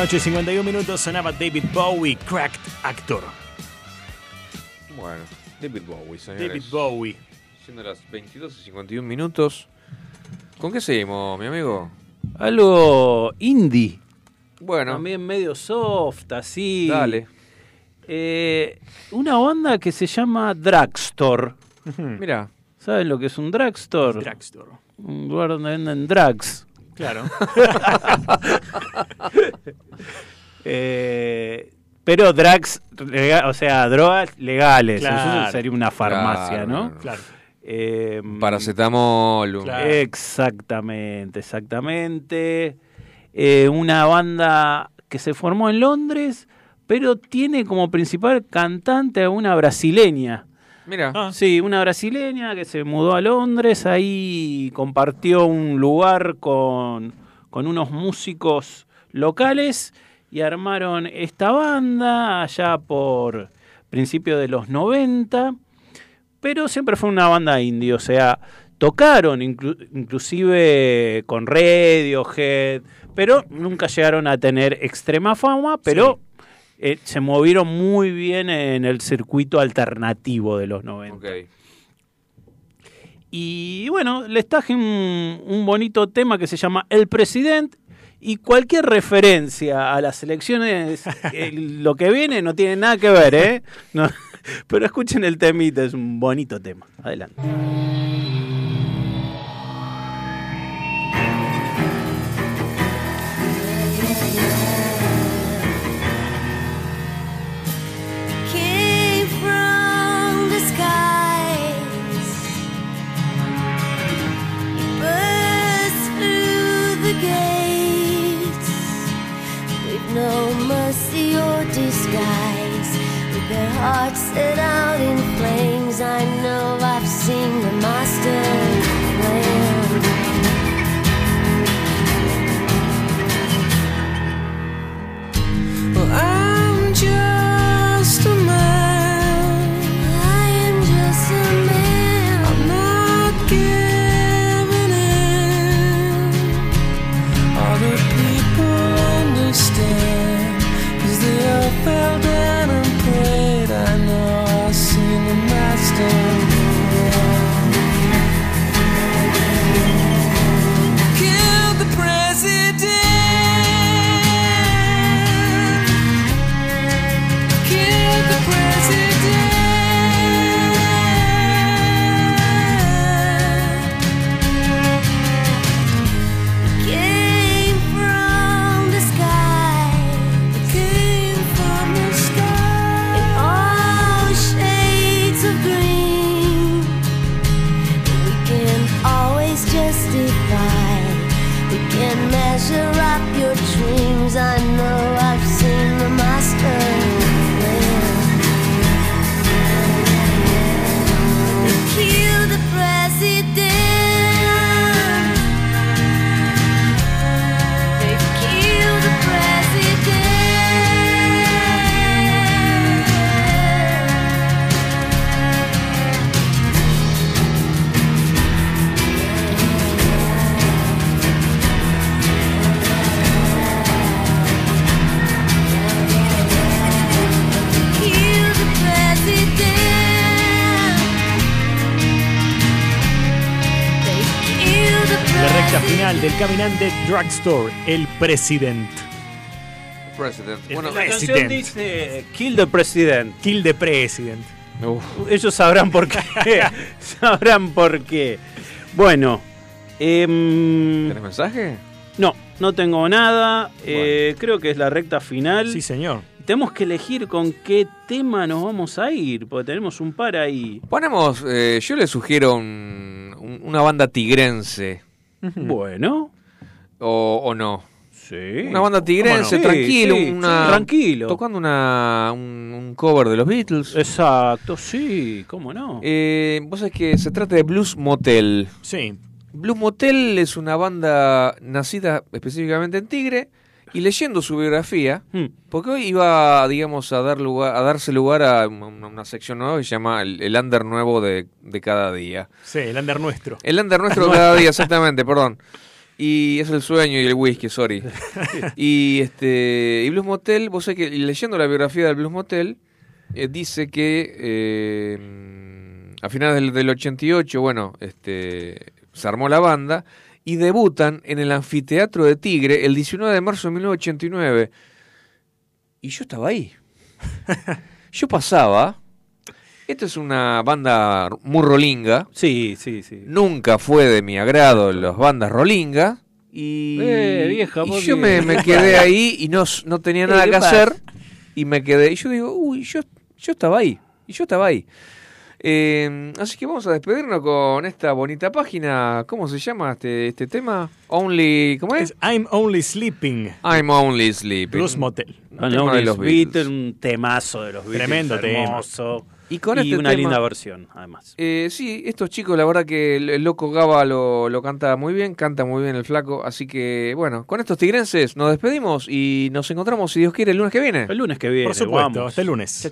Noche, 51 minutos, sonaba David Bowie, Cracked Actor. Bueno, David Bowie, señores. David Bowie. Siendo las 22 y 51 minutos. ¿Con qué seguimos, mi amigo? Algo indie. Bueno. También medio soft, así. Dale. Eh, una banda que se llama Dragstore. Mira. ¿Saben lo que es un drugstore? Drugstore. Un lugar donde venden drugs. Claro. *laughs* Eh, pero drugs, lega- o sea, drogas legales. Claro. Eso sería una farmacia, Claro, ¿no? claro. Eh, Paracetamol. Exactamente, exactamente. Eh, una banda que se formó en Londres, pero tiene como principal cantante a una brasileña. Mira. Ah. Sí, una brasileña que se mudó a Londres, ahí compartió un lugar con, con unos músicos locales y armaron esta banda allá por principios de los 90, pero siempre fue una banda indie, o sea, tocaron inclu- inclusive con Radiohead, pero nunca llegaron a tener extrema fama, pero eh, se movieron muy bien en el circuito alternativo de los 90. Ok. Y bueno, les traje un, un bonito tema que se llama El Presidente. Y cualquier referencia a las elecciones, *laughs* eh, lo que viene no tiene nada que ver, ¿eh? No, *laughs* pero escuchen el temita, es un bonito tema. Adelante. Disguise. With their hearts set out in flames, I know I've seen caminante Drugstore, el President. President. El Bueno, La canción dice Kill the President. Kill the President. uf, Ellos sabrán por qué. *laughs* sabrán por qué. Bueno. em, ¿tenés mensaje? no, no tengo nada. Eh, creo que es la recta final. Sí, señor. Tenemos que elegir con qué tema nos vamos a ir, porque tenemos un par ahí. Ponemos, eh, yo le sugiero un- un- una banda tigrense, Bueno, o, o no. sí. Una banda tigrense, Sí, tranquilo, sí, una, sí, tranquilo. tocando una, un, un cover de los Beatles. Exacto, sí, cómo no. Eh, vos sabés que se trata de Blues Motel. Sí. Blues Motel es una banda nacida específicamente en Tigre y leyendo su biografía, Hmm. porque hoy iba, digamos, a dar lugar, a darse lugar a una, una sección nueva que se llama el, el under nuevo de, de cada día. Sí, el under nuestro. El under *laughs* nuestro de cada día, exactamente, perdón. Y es el sueño y el whisky, sorry. *laughs* y este y Blues Motel, vos sabés que leyendo la biografía del Blues Motel, eh, dice que eh, a finales del, del 88, bueno, este se armó la banda y debutan en el anfiteatro de Tigre el 19 de marzo de 1989. Y yo estaba ahí. *laughs* Yo pasaba. Esta es una banda muy rolinga. Sí, sí, sí. Nunca fue de mi agrado las bandas rolinga. Y, Eh, vieja, y yo me, quedé ahí y no, no tenía *laughs* nada ¿qué que pasa? hacer. Y me quedé. Y yo digo, uy, yo, yo estaba ahí. Y yo estaba ahí. Eh, así que vamos a despedirnos con esta bonita página. ¿Cómo se llama este, este tema? Only. ¿Cómo es? I'm Only Sleeping. I'm Only Sleeping. Blues Motel. Tema de los Beatles. Beatles, un temazo de los Beatles. Tremendo tema. hermoso. Y con este una tema- linda versión, además. Eh, sí, estos chicos, la verdad que el, el loco Gaba lo, lo canta muy bien, canta muy bien el flaco. Así que, bueno, con estos tigrenses nos despedimos y nos encontramos, si Dios quiere, el lunes que viene. El lunes que viene. Por supuesto, vamos. hasta el lunes.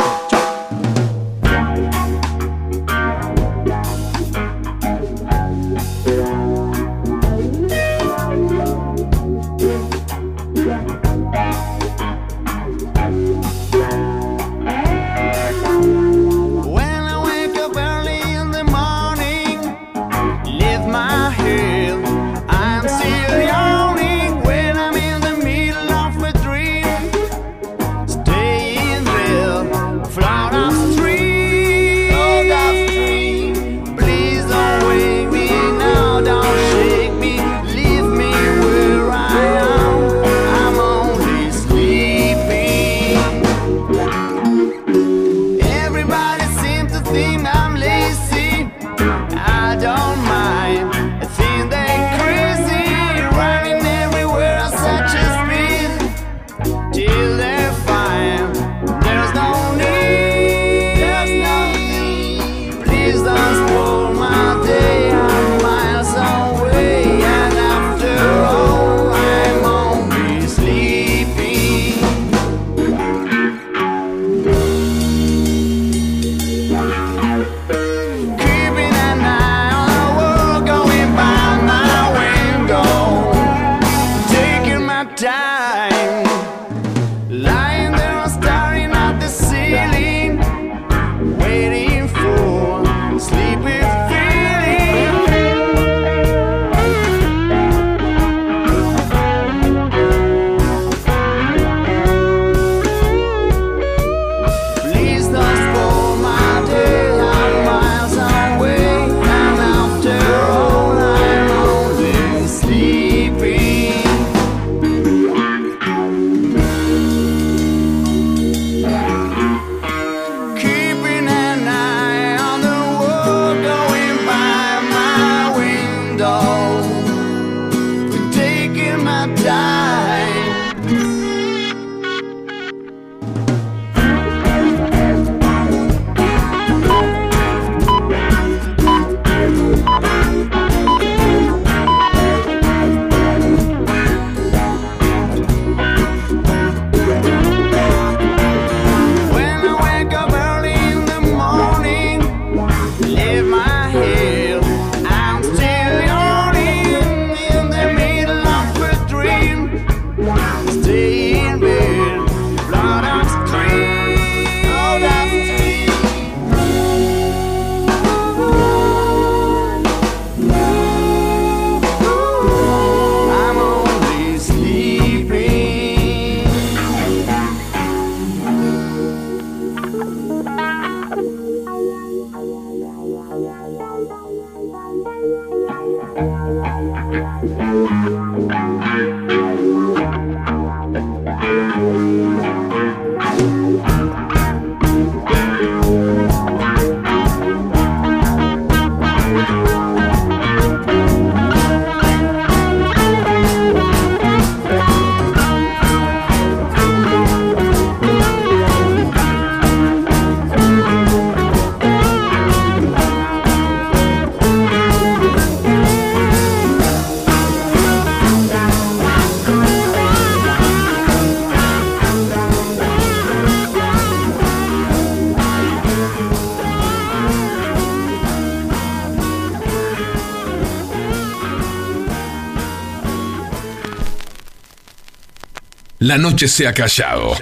La noche se ha callado.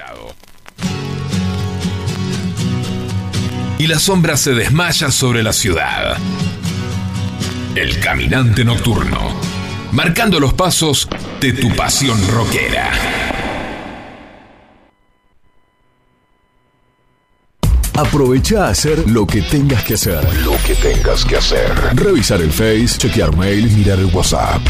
Y la sombra se desmaya sobre la ciudad. El caminante nocturno. Marcando los pasos de tu pasión rockera. Aprovecha a hacer lo que tengas que hacer. Lo que tengas que hacer. Revisar el Face, chequear mail, mirar el WhatsApp.